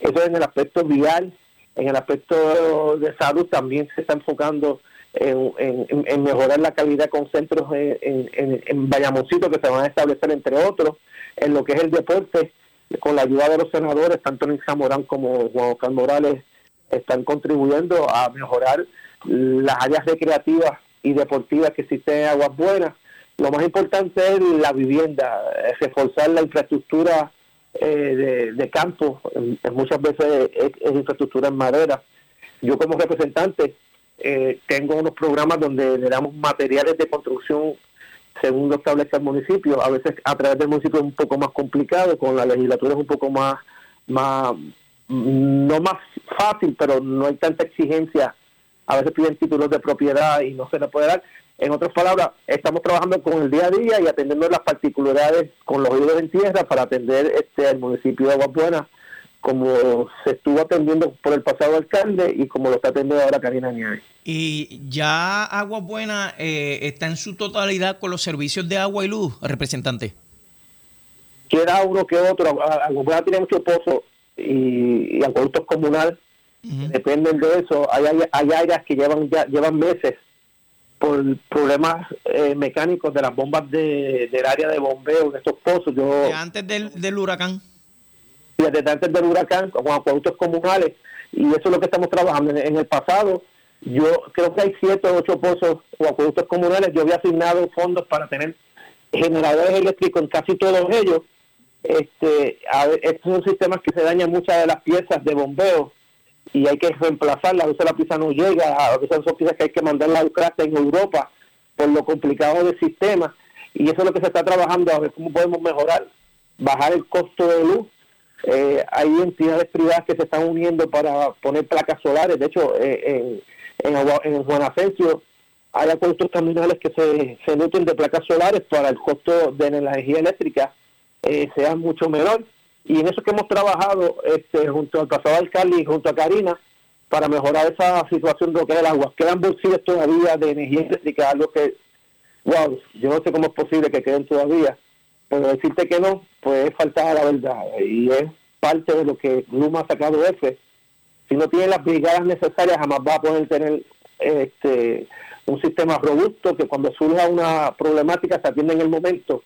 Eso en el aspecto vial, en el aspecto de salud también se está enfocando en, mejorar la calidad con centros en, en, Bayamoncito que se van a establecer entre otros, en lo que es el deporte, con la ayuda de los senadores, tanto Nisa Morán como Juan Oscar Morales, están contribuyendo a mejorar las áreas recreativas y deportivas que existen en Aguas Buenas. Lo más importante es la vivienda, reforzar la infraestructura eh, de, campo, muchas veces es, infraestructura en madera. Yo como representante eh, tengo unos programas donde le damos materiales de construcción según lo establece el municipio. A veces a través del municipio es un poco más complicado, con la legislatura es un poco más, más no más fácil, pero no hay tanta exigencia. A veces piden títulos de propiedad y no se le puede dar. En otras palabras, estamos trabajando con el día a día y atendiendo las particularidades con los oídos en tierra para atender este el municipio de Aguas como se estuvo atendiendo por el pasado alcalde y como lo está atendiendo ahora Karina Nieves. Y ya Aguas Buenas eh, está en su totalidad con los servicios de agua y luz, representante. Queda uno que otro. Aguas Buenas tiene muchos pozos y, y acueductos dependen de eso. Hay, hay, áreas que llevan ya, llevan meses por problemas eh, mecánicos de las bombas de, del área de bombeo de estos pozos. Yo, antes del, del huracán. Desde antes del huracán, con acueductos comunales. Y eso es lo que estamos trabajando. En, el pasado, yo creo que hay siete o ocho pozos o acueductos comunales. Yo había asignado fondos para tener generadores eléctricos en casi todos ellos. Este, estos son sistemas que se dañan muchas de las piezas de bombeo y hay que reemplazarla. A veces la pieza no llega, a veces son piezas que hay que mandarla a Ucrania en Europa por lo complicado del sistema. Y eso es lo que se está trabajando, a ver cómo podemos mejorar, bajar el costo de luz. Eh, hay entidades privadas que se están uniendo para poner placas solares. De hecho, eh, en, en, en Juan Asensio hay acuerdos terminales que se, se nutren de placas solares para el costo de energía eléctrica eh, sea mucho menor y en eso que hemos trabajado este, junto al pasado alcalde y junto a Karina para mejorar esa situación de lo que es el agua. Quedan bolsillos todavía de energía eléctrica, algo que, wow, yo no sé cómo es posible que queden todavía, pero decirte que no, pues es faltar a la verdad y es parte de lo que Luma ha sacado ese. Si no tiene las brigadas necesarias, jamás va a poder tener este un sistema robusto que cuando surja una problemática se atienda en el momento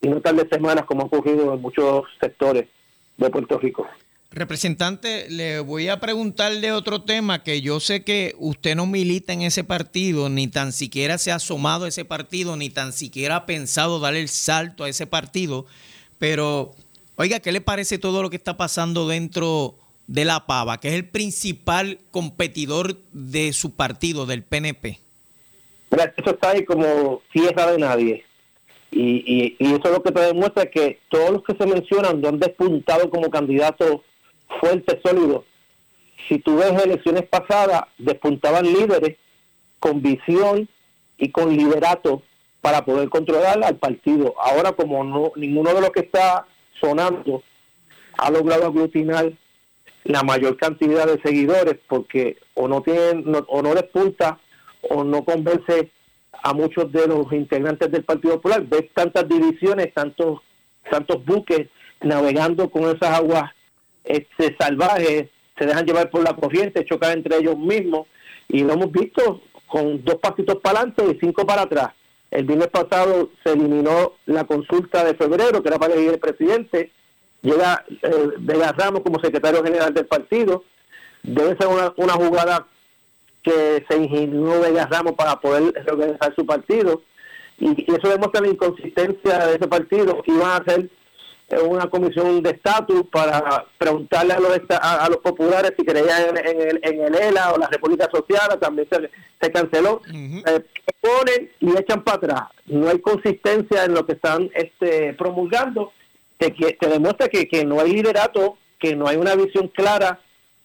y no tarde semanas como ha ocurrido en muchos sectores de Puerto Rico. Representante, le voy a preguntarle otro tema que yo sé que usted no milita en ese partido, ni tan siquiera se ha asomado a ese partido, ni tan siquiera ha pensado dar el salto a ese partido, pero oiga, ¿qué le parece todo lo que está pasando dentro de la Pava, que es el principal competidor de su partido, del PNP? Mira, eso está ahí como tierra de nadie. Y, y, eso es lo que te demuestra que todos los que se mencionan no han despuntado como candidatos fuertes, sólidos. Si tú ves elecciones pasadas, despuntaban líderes con visión y con liderato para poder controlar al partido. Ahora, como no ninguno de los que está sonando ha logrado aglutinar la mayor cantidad de seguidores porque o no tienen o no despunta o no convence a muchos de los integrantes del Partido Popular. Ves tantas divisiones, tantos, tantos buques navegando con esas aguas este, salvajes, se dejan llevar por la corriente, chocan entre ellos mismos y lo hemos visto con dos pasitos para adelante y cinco para atrás. El viernes pasado se eliminó la consulta de febrero, que era para elegir el presidente. Llega eh, Vega Ramos como secretario general del partido. Debe ser una, una jugada que se ingenió Vega Ramos para poder reorganizar su partido. Y, y eso demuestra la inconsistencia de ese partido. Iban a hacer eh, una comisión de estatus para preguntarle a los, a, a los populares si creían en, en el, en el ELA o la República Social, también se, se canceló. Eh, ponen y echan para atrás. No hay consistencia en lo que están este, promulgando, que, que, que demuestra que, que no hay liderato, que no hay una visión clara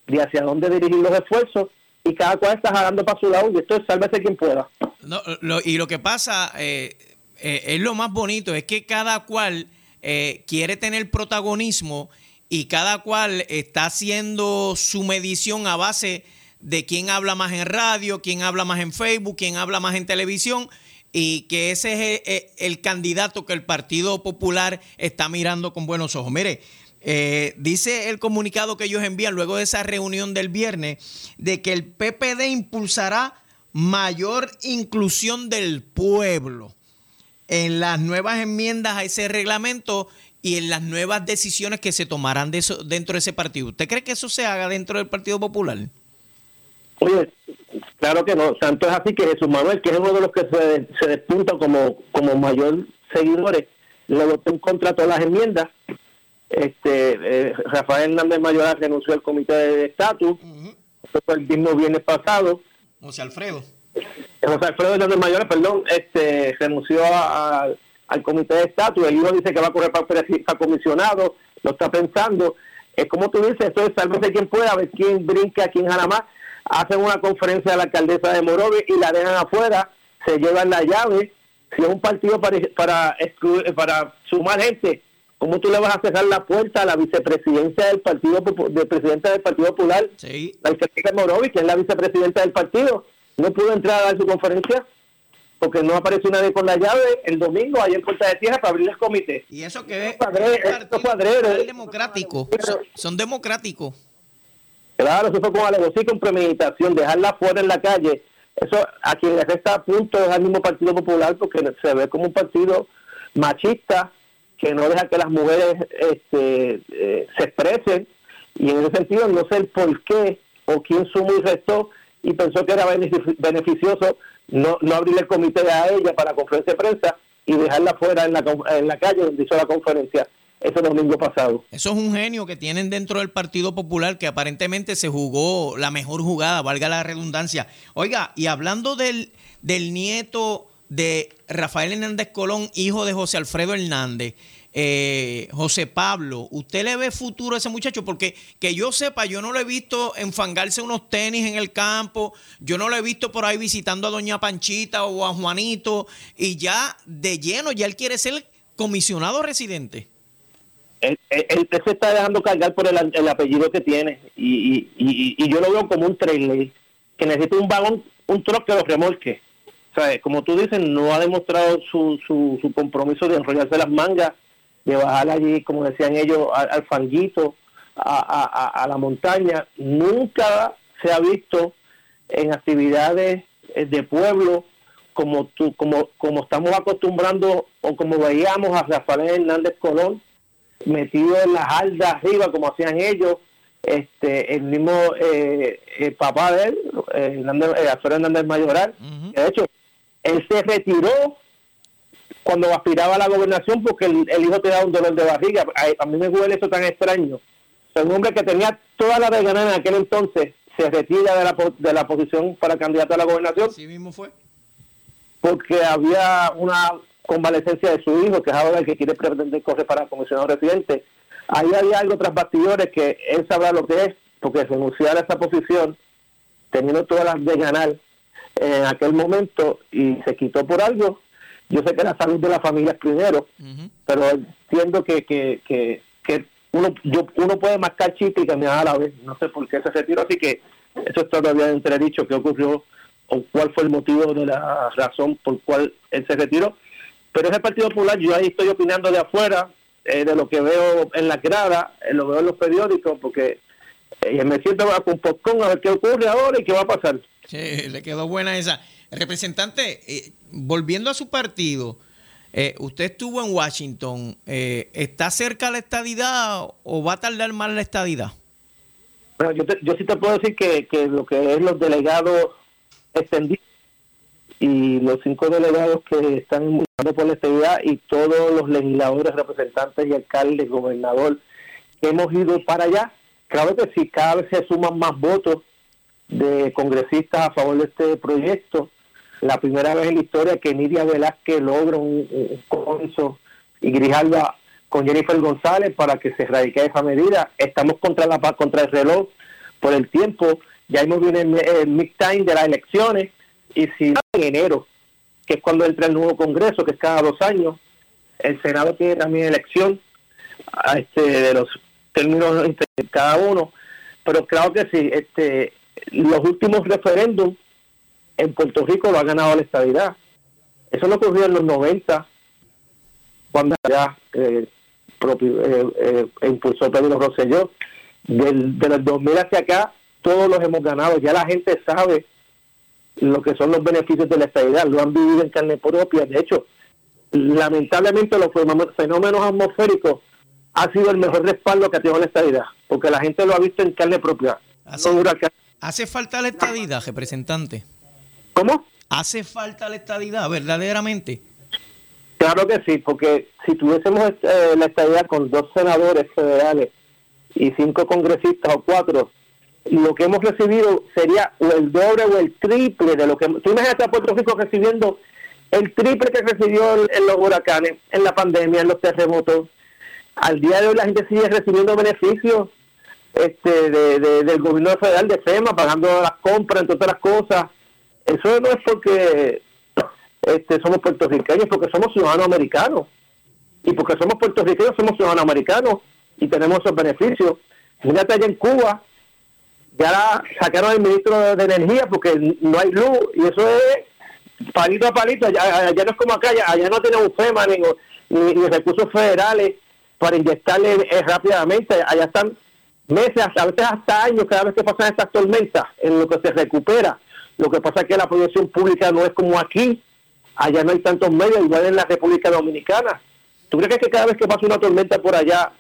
de hacia dónde dirigir los esfuerzos y cada cual está jalando para su lado y esto es sálvese quien pueda. No, y lo que pasa eh, eh, es lo más bonito, es que cada cual eh, quiere tener protagonismo y cada cual está haciendo su medición a base de quién habla más en radio, quién habla más en Facebook, quién habla más en televisión y que ese es el candidato que el Partido Popular está mirando con buenos ojos. Mire, eh, dice el comunicado que ellos envían luego de esa reunión del viernes de que el PPD impulsará mayor inclusión del pueblo en las nuevas enmiendas a ese reglamento y en las nuevas decisiones que se tomarán de eso, dentro de ese partido. ¿Usted cree que eso se haga dentro del Partido Popular? Oye, claro que no. Tanto es así que Jesús Manuel, que es uno de los que se, se despunta como, como mayor seguidores, le votó en contra todas las enmiendas. Este eh, Rafael Hernández Mayoral renunció al comité de estatus. Eso fue el mismo viernes pasado. José Alfredo. José Alfredo Hernández Mayoral, perdón, este, renunció a- a- al comité de estatus. El hijo dice que va a correr para, comisionado, lo está pensando. Es como tú dices, esto es sálvese quien pueda, a ver quién brinca, quién jala más. Hacen una conferencia a la alcaldesa de Morovi y la dejan afuera, se llevan la llave. Si es un partido para, para, excluir- para sumar gente, ¿cómo tú le vas a cerrar la puerta a la vicepresidencia del partido, Popu- de presidenta del Partido Popular? La alcaldesa de Morovi, que es la vicepresidenta del partido, no pudo entrar a dar su conferencia porque no apareció nadie con la llave el domingo ahí en Puerta de Tierra para abrir el comité. Y eso que es es democrático. Son, son democráticos. Claro, eso fue con alevosía con premeditación, dejarla fuera en la calle. Eso a quien le resta a punto es al mismo Partido Popular porque se ve como un partido machista que no deja que las mujeres este, eh, se expresen y en ese sentido no sé el por qué o quién sumó y restó y pensó que era benefici- beneficioso no, no abrir el comité a ella para conferencia de prensa y dejarla fuera en la, en la calle donde hizo la conferencia ese domingo pasado. Eso es un genio que tienen dentro del Partido Popular que aparentemente se jugó la mejor jugada, valga la redundancia. Oiga, y hablando del, del nieto de Rafael Hernández Colón, hijo de José Alfredo Hernández, eh, José Pablo, ¿usted le ve futuro a ese muchacho? Porque que yo sepa, yo no lo he visto enfangarse unos tenis en el campo, yo no lo he visto por ahí visitando a Doña Panchita o a Juanito, y ya de lleno, ya él quiere ser comisionado residente. él, él- se está dejando cargar por el, el apellido que tiene y, yo lo veo como un trailer que necesita un vagón, un truck que lo remolque. O sea, como tú dices, no ha demostrado su, su, su compromiso de enrollarse las mangas, de bajar allí, como decían ellos, al, al fanguito, a, a- a- a la montaña. Nunca se ha visto en actividades eh, de pueblo como tú, como, como estamos acostumbrando o como veíamos a Rafael Hernández Colón metido en las aldas arriba como hacían ellos este el mismo eh, el papá de él eh, Hernández, eh, Alfredo Hernández Mayoral que de hecho él se retiró cuando aspiraba a la gobernación porque el, el hijo te da un dolor de barriga a, a mí me huele eso tan extraño O sea, un hombre que tenía toda la de ganar en aquel entonces se retira de la, de la posición para candidato a la gobernación Sí mismo fue. porque había una convalecencia de su hijo, que es ahora el que quiere pretender correr para comisionado residente. Ahí había algo tras bastidores que él sabrá lo que es, porque renunciar a esa posición, teniendo todas las de ganar en aquel momento, y se quitó por algo. Yo sé que la salud de la familia es primero, pero entiendo que, que, que, que uno, yo, uno puede marcar chiste y caminar a la vez. No sé por qué se retiró, así que eso es todavía entredicho qué ocurrió o cuál fue el motivo de la razón por cual él se retiró. Pero ese Partido Popular, yo ahí estoy opinando de afuera, eh, de lo que veo en la grada, eh, lo veo en los periódicos, porque eh, me siento con popcorn a ver qué ocurre ahora y qué va a pasar. Le quedó buena esa. Representante, eh, volviendo a su partido, eh, usted estuvo en Washington. eh, ¿Está cerca la estadidad o va a tardar más la estadidad? Bueno, yo, te- yo sí te puedo decir que, que lo que es los delegados extendidos y los cinco delegados que están luchando por la estabilidad y todos los legisladores, representantes y alcaldes, gobernador, hemos ido para allá, claro que sí, cada vez se suman más votos de congresistas a favor de este proyecto. La primera vez en la historia que Nidia Velázquez logra un, un consenso y Grijalva con Jennifer González para que se erradique esa medida. Estamos contra la paz, contra el reloj por el tiempo. Ya hemos viene el, el mid-time de las elecciones y si en enero, que es cuando entra el nuevo Congreso, que es cada dos años, el Senado tiene también elección a este, de los términos entre cada uno, pero claro que sí, este, los últimos referéndums en Puerto Rico lo ha ganado la estabilidad. Eso no ocurrió en los 90, cuando ya eh, propio, eh, eh, impulsó Pedro Rosselló. Del, de los 2000 hacia acá, todos los hemos ganado. Ya la gente sabe lo que son los beneficios de la estabilidad, lo han vivido en carne propia. De hecho, lamentablemente los fenómenos- atmosféricos ha sido el mejor respaldo que ha tenido la estabilidad, porque la gente lo ha visto en carne propia. No huracán- ¿Hace falta la estadidad, representante? ¿Cómo? ¿Hace falta la estadidad, verdaderamente? Claro que sí, porque si tuviésemos eh, la estabilidad con dos senadores federales y cinco congresistas o cuatro, lo que hemos recibido sería o el doble o el triple de lo que... Tú imagínate a Puerto Rico recibiendo el triple que recibió en los huracanes, en la pandemia, en los terremotos. Al día de hoy la gente sigue recibiendo beneficios este, de, de- del gobierno federal de FEMA, pagando las compras, entre otras cosas. Eso no es porque este, somos puertorriqueños, porque somos ciudadanos americanos. Y porque somos puertorriqueños, somos ciudadanos americanos y tenemos esos beneficios. Fíjate allá en Cuba, ya sacaron al ministro de, de Energía porque no hay luz y eso es palito a palito. Allá, allá no es como acá, allá, allá no tenemos FEMA ni, ni- ni recursos federales para inyectarle eh, rápidamente. Allá están meses, a veces hasta años cada vez que pasan estas tormentas en lo que se recupera. Lo que pasa es que la producción pública no es como aquí. Allá no hay tantos medios, igual en la República Dominicana. ¿Tú crees que cada vez que pasa una tormenta por allá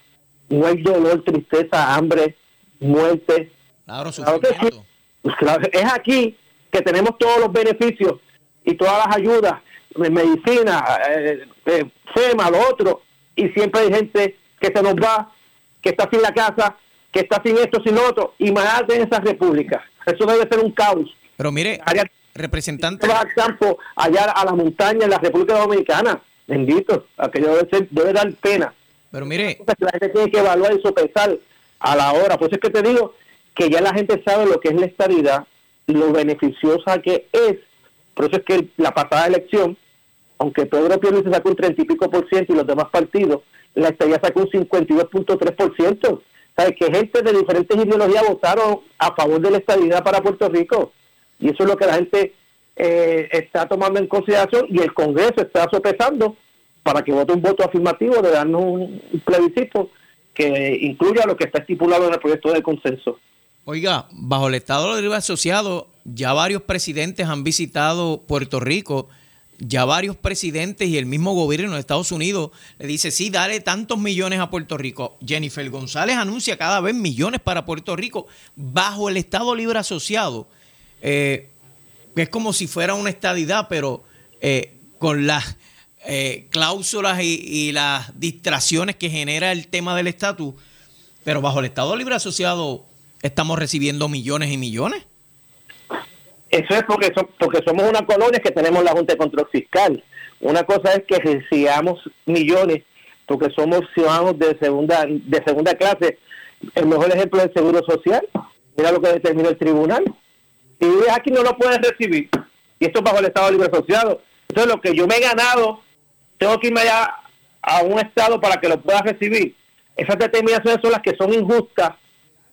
no hay dolor, tristeza, hambre, muerte? Claro, Claro que sí. Pues claro, es aquí que tenemos todos los beneficios y todas las ayudas, medicina, eh, eh, FEMA, lo otro, y siempre hay gente que se nos va, que está sin la casa, que está sin esto, sin otro, y más en esa república. Eso debe ser un caos. Pero mire, Allá- representante... al campo, allá a la montaña en la República Dominicana. Bendito, aquello debe, ser, debe dar pena. Pero mire, La gente tiene que evaluar y sopesar a la hora. Por eso es que te digo que ya la gente sabe lo que es la estabilidad, lo beneficiosa que es. Por eso es que la pasada elección, aunque Pedro Pierluisi sacó un 30 y pico por ciento y los demás partidos, la estabilidad sacó un 52.3 por ciento. ¿Sabes? Que gente de diferentes ideologías votaron a favor de la estabilidad para Puerto Rico. Y eso es lo que la gente eh, está tomando en consideración y el Congreso está sopesando para que vote un voto afirmativo de darnos un plebiscito que incluya lo que está estipulado en el proyecto de consenso. Oiga, bajo el Estado Libre Asociado, ya varios presidentes han visitado Puerto Rico, ya varios presidentes y el mismo gobierno de Estados Unidos le dice, sí, dale tantos millones a Puerto Rico. Jennifer González anuncia cada vez millones para Puerto Rico bajo el Estado Libre Asociado. Eh, es como si fuera una estadidad, pero eh, con las eh, cláusulas y, y las distracciones que genera el tema del estatus. Pero bajo el Estado Libre Asociado estamos recibiendo millones y millones. Eso es porque, so- porque somos una colonia que tenemos la Junta de Control Fiscal. Una cosa es que recibamos millones porque somos ciudadanos de segunda de segunda clase. El mejor ejemplo es el Seguro Social. Mira lo que determinó el tribunal. Si vives aquí no lo puedes recibir. Y esto es bajo el Estado Libre Asociado. Entonces lo que yo me he ganado, tengo que irme allá a un Estado para que lo pueda recibir. Esas determinaciones son las que son injustas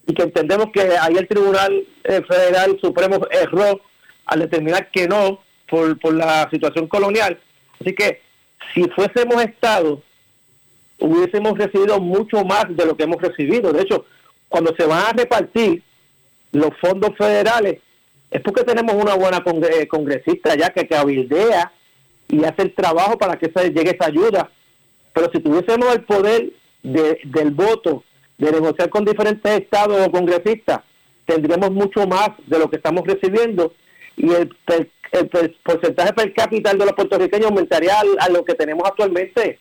y que entendemos que ahí el Tribunal eh, Federal Supremo erró al determinar que no por, por la situación colonial. Así que si fuésemos Estado hubiésemos recibido mucho más de lo que hemos recibido. De hecho, cuando se van a repartir los fondos federales, es porque tenemos una buena congresista ya que cabildea y hace el trabajo para que se llegue esa ayuda. Pero si tuviésemos el poder del voto, de negociar con diferentes estados o congresistas, tendríamos mucho más de lo que estamos recibiendo y el, porcentaje per cápita de los puertorriqueños aumentaría a, lo que tenemos actualmente.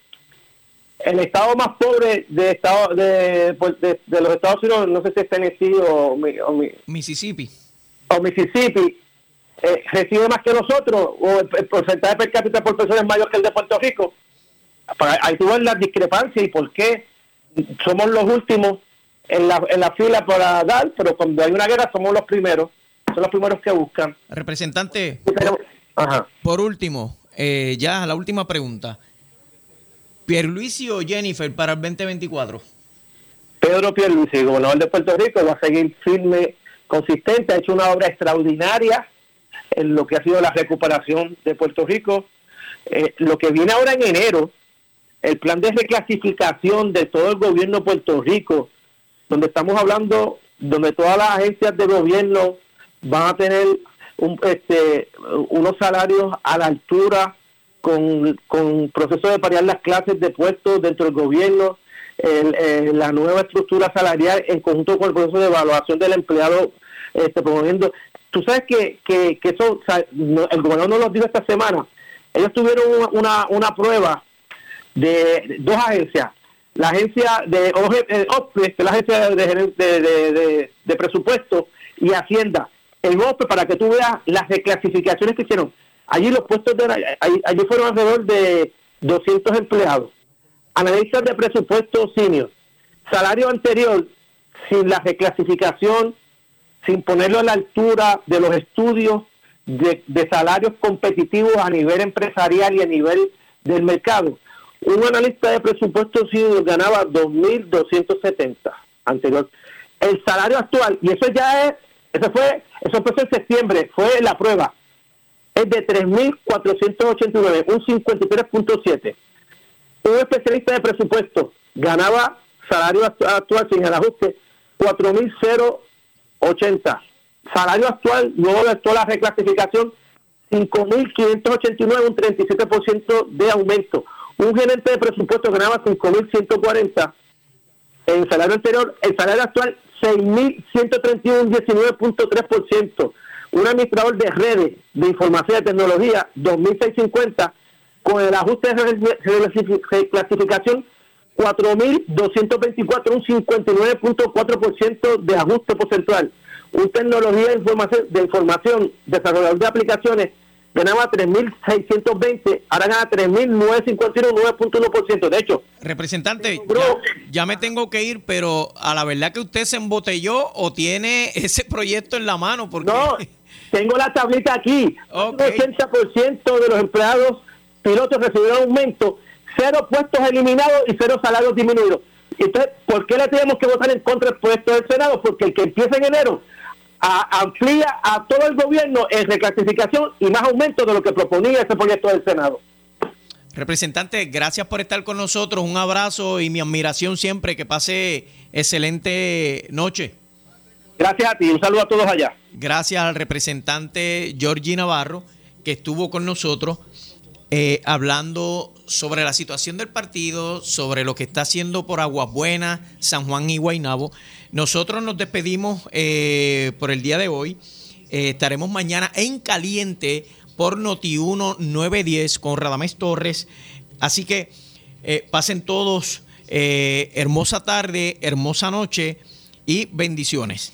El estado más pobre de estado de, pues, de, los Estados Unidos, no sé si es Tennessee o, Mississippi. O Mississippi, eh, recibe más que nosotros, o el, porcentaje per cápita por persona es mayor que el de Puerto Rico. Ahí tuvo la discrepancia y por qué somos los últimos en la, en la fila para dar, pero cuando hay una guerra somos los primeros, son los primeros que buscan. Representante, por último, eh, ya la última pregunta. ¿Pierluisi o Jennifer para el 2024? Pedro Pierluisi, gobernador de Puerto Rico, va a seguir firme, consistente, ha hecho una obra extraordinaria en lo que ha sido la recuperación de Puerto Rico. Eh, lo que viene ahora en enero, el plan de reclasificación de todo el gobierno de Puerto Rico, donde estamos hablando, donde todas las agencias de gobierno van a tener un, este, unos salarios a la altura con, con proceso de parear las clases de puestos dentro del gobierno, la nueva estructura salarial en conjunto con el proceso de evaluación del empleado este, promoviendo. Tú sabes que, que, eso, el gobernador nos lo dijo esta semana, ellos tuvieron una, una prueba de dos agencias, la agencia de eh, que la agencia de, de, presupuesto y Hacienda, el OPE para que tú veas las reclasificaciones que hicieron. Allí los puestos de allí, fueron alrededor de 200 empleados. Analistas de presupuesto senior, salario anterior sin la reclasificación, sin ponerlo a la altura de los estudios de, de salarios competitivos a nivel empresarial y a nivel del mercado un analista de presupuesto sí ganaba 2.270 anterior. El salario actual, y eso ya es, eso fue, eso fue en septiembre, fue la prueba, es de 3.489, un 53.7. Un especialista de presupuesto ganaba salario actual sin el ajuste 4.080. Salario actual, luego de la reclasificación, 5.589, un 37% de aumento un gerente de presupuesto ganaba 5.140 en el salario anterior, el salario actual 6.131, 19.3%. Un administrador de redes de información y tecnología 2.650 con el ajuste de clasificación 4.224, un 59.4% de ajuste porcentual. Un tecnología de información, de información, desarrollador de aplicaciones ganaba 3.620, ahora gana 3.951, 9.1%. De hecho, representante, ya, me tengo que ir, pero a la verdad que usted se embotelló o tiene ese proyecto en la mano. Porque... No, tengo la tablita aquí. Un 80% de los empleados pilotos recibieron aumento, cero puestos eliminados y cero salarios disminuidos. Entonces, ¿por qué le tenemos que votar en contra del puesto del Senado? Porque el que empieza en enero amplía a todo el gobierno en reclasificación y más aumento de lo que proponía ese proyecto del Senado. Representante, gracias por estar con nosotros. Un abrazo y mi admiración siempre. Que pase excelente noche. Gracias a ti. Un saludo a todos allá. Gracias al representante Georgie Navarro, que estuvo con nosotros eh, hablando sobre la situación del partido, sobre lo que está haciendo por Aguas Buenas, San Juan y Guaynabo. Nosotros nos despedimos eh, por el día de hoy. Eh, estaremos mañana en caliente por Noti1 910 con Radamés Torres. Así que pasen todos hermosa tarde, hermosa noche y bendiciones.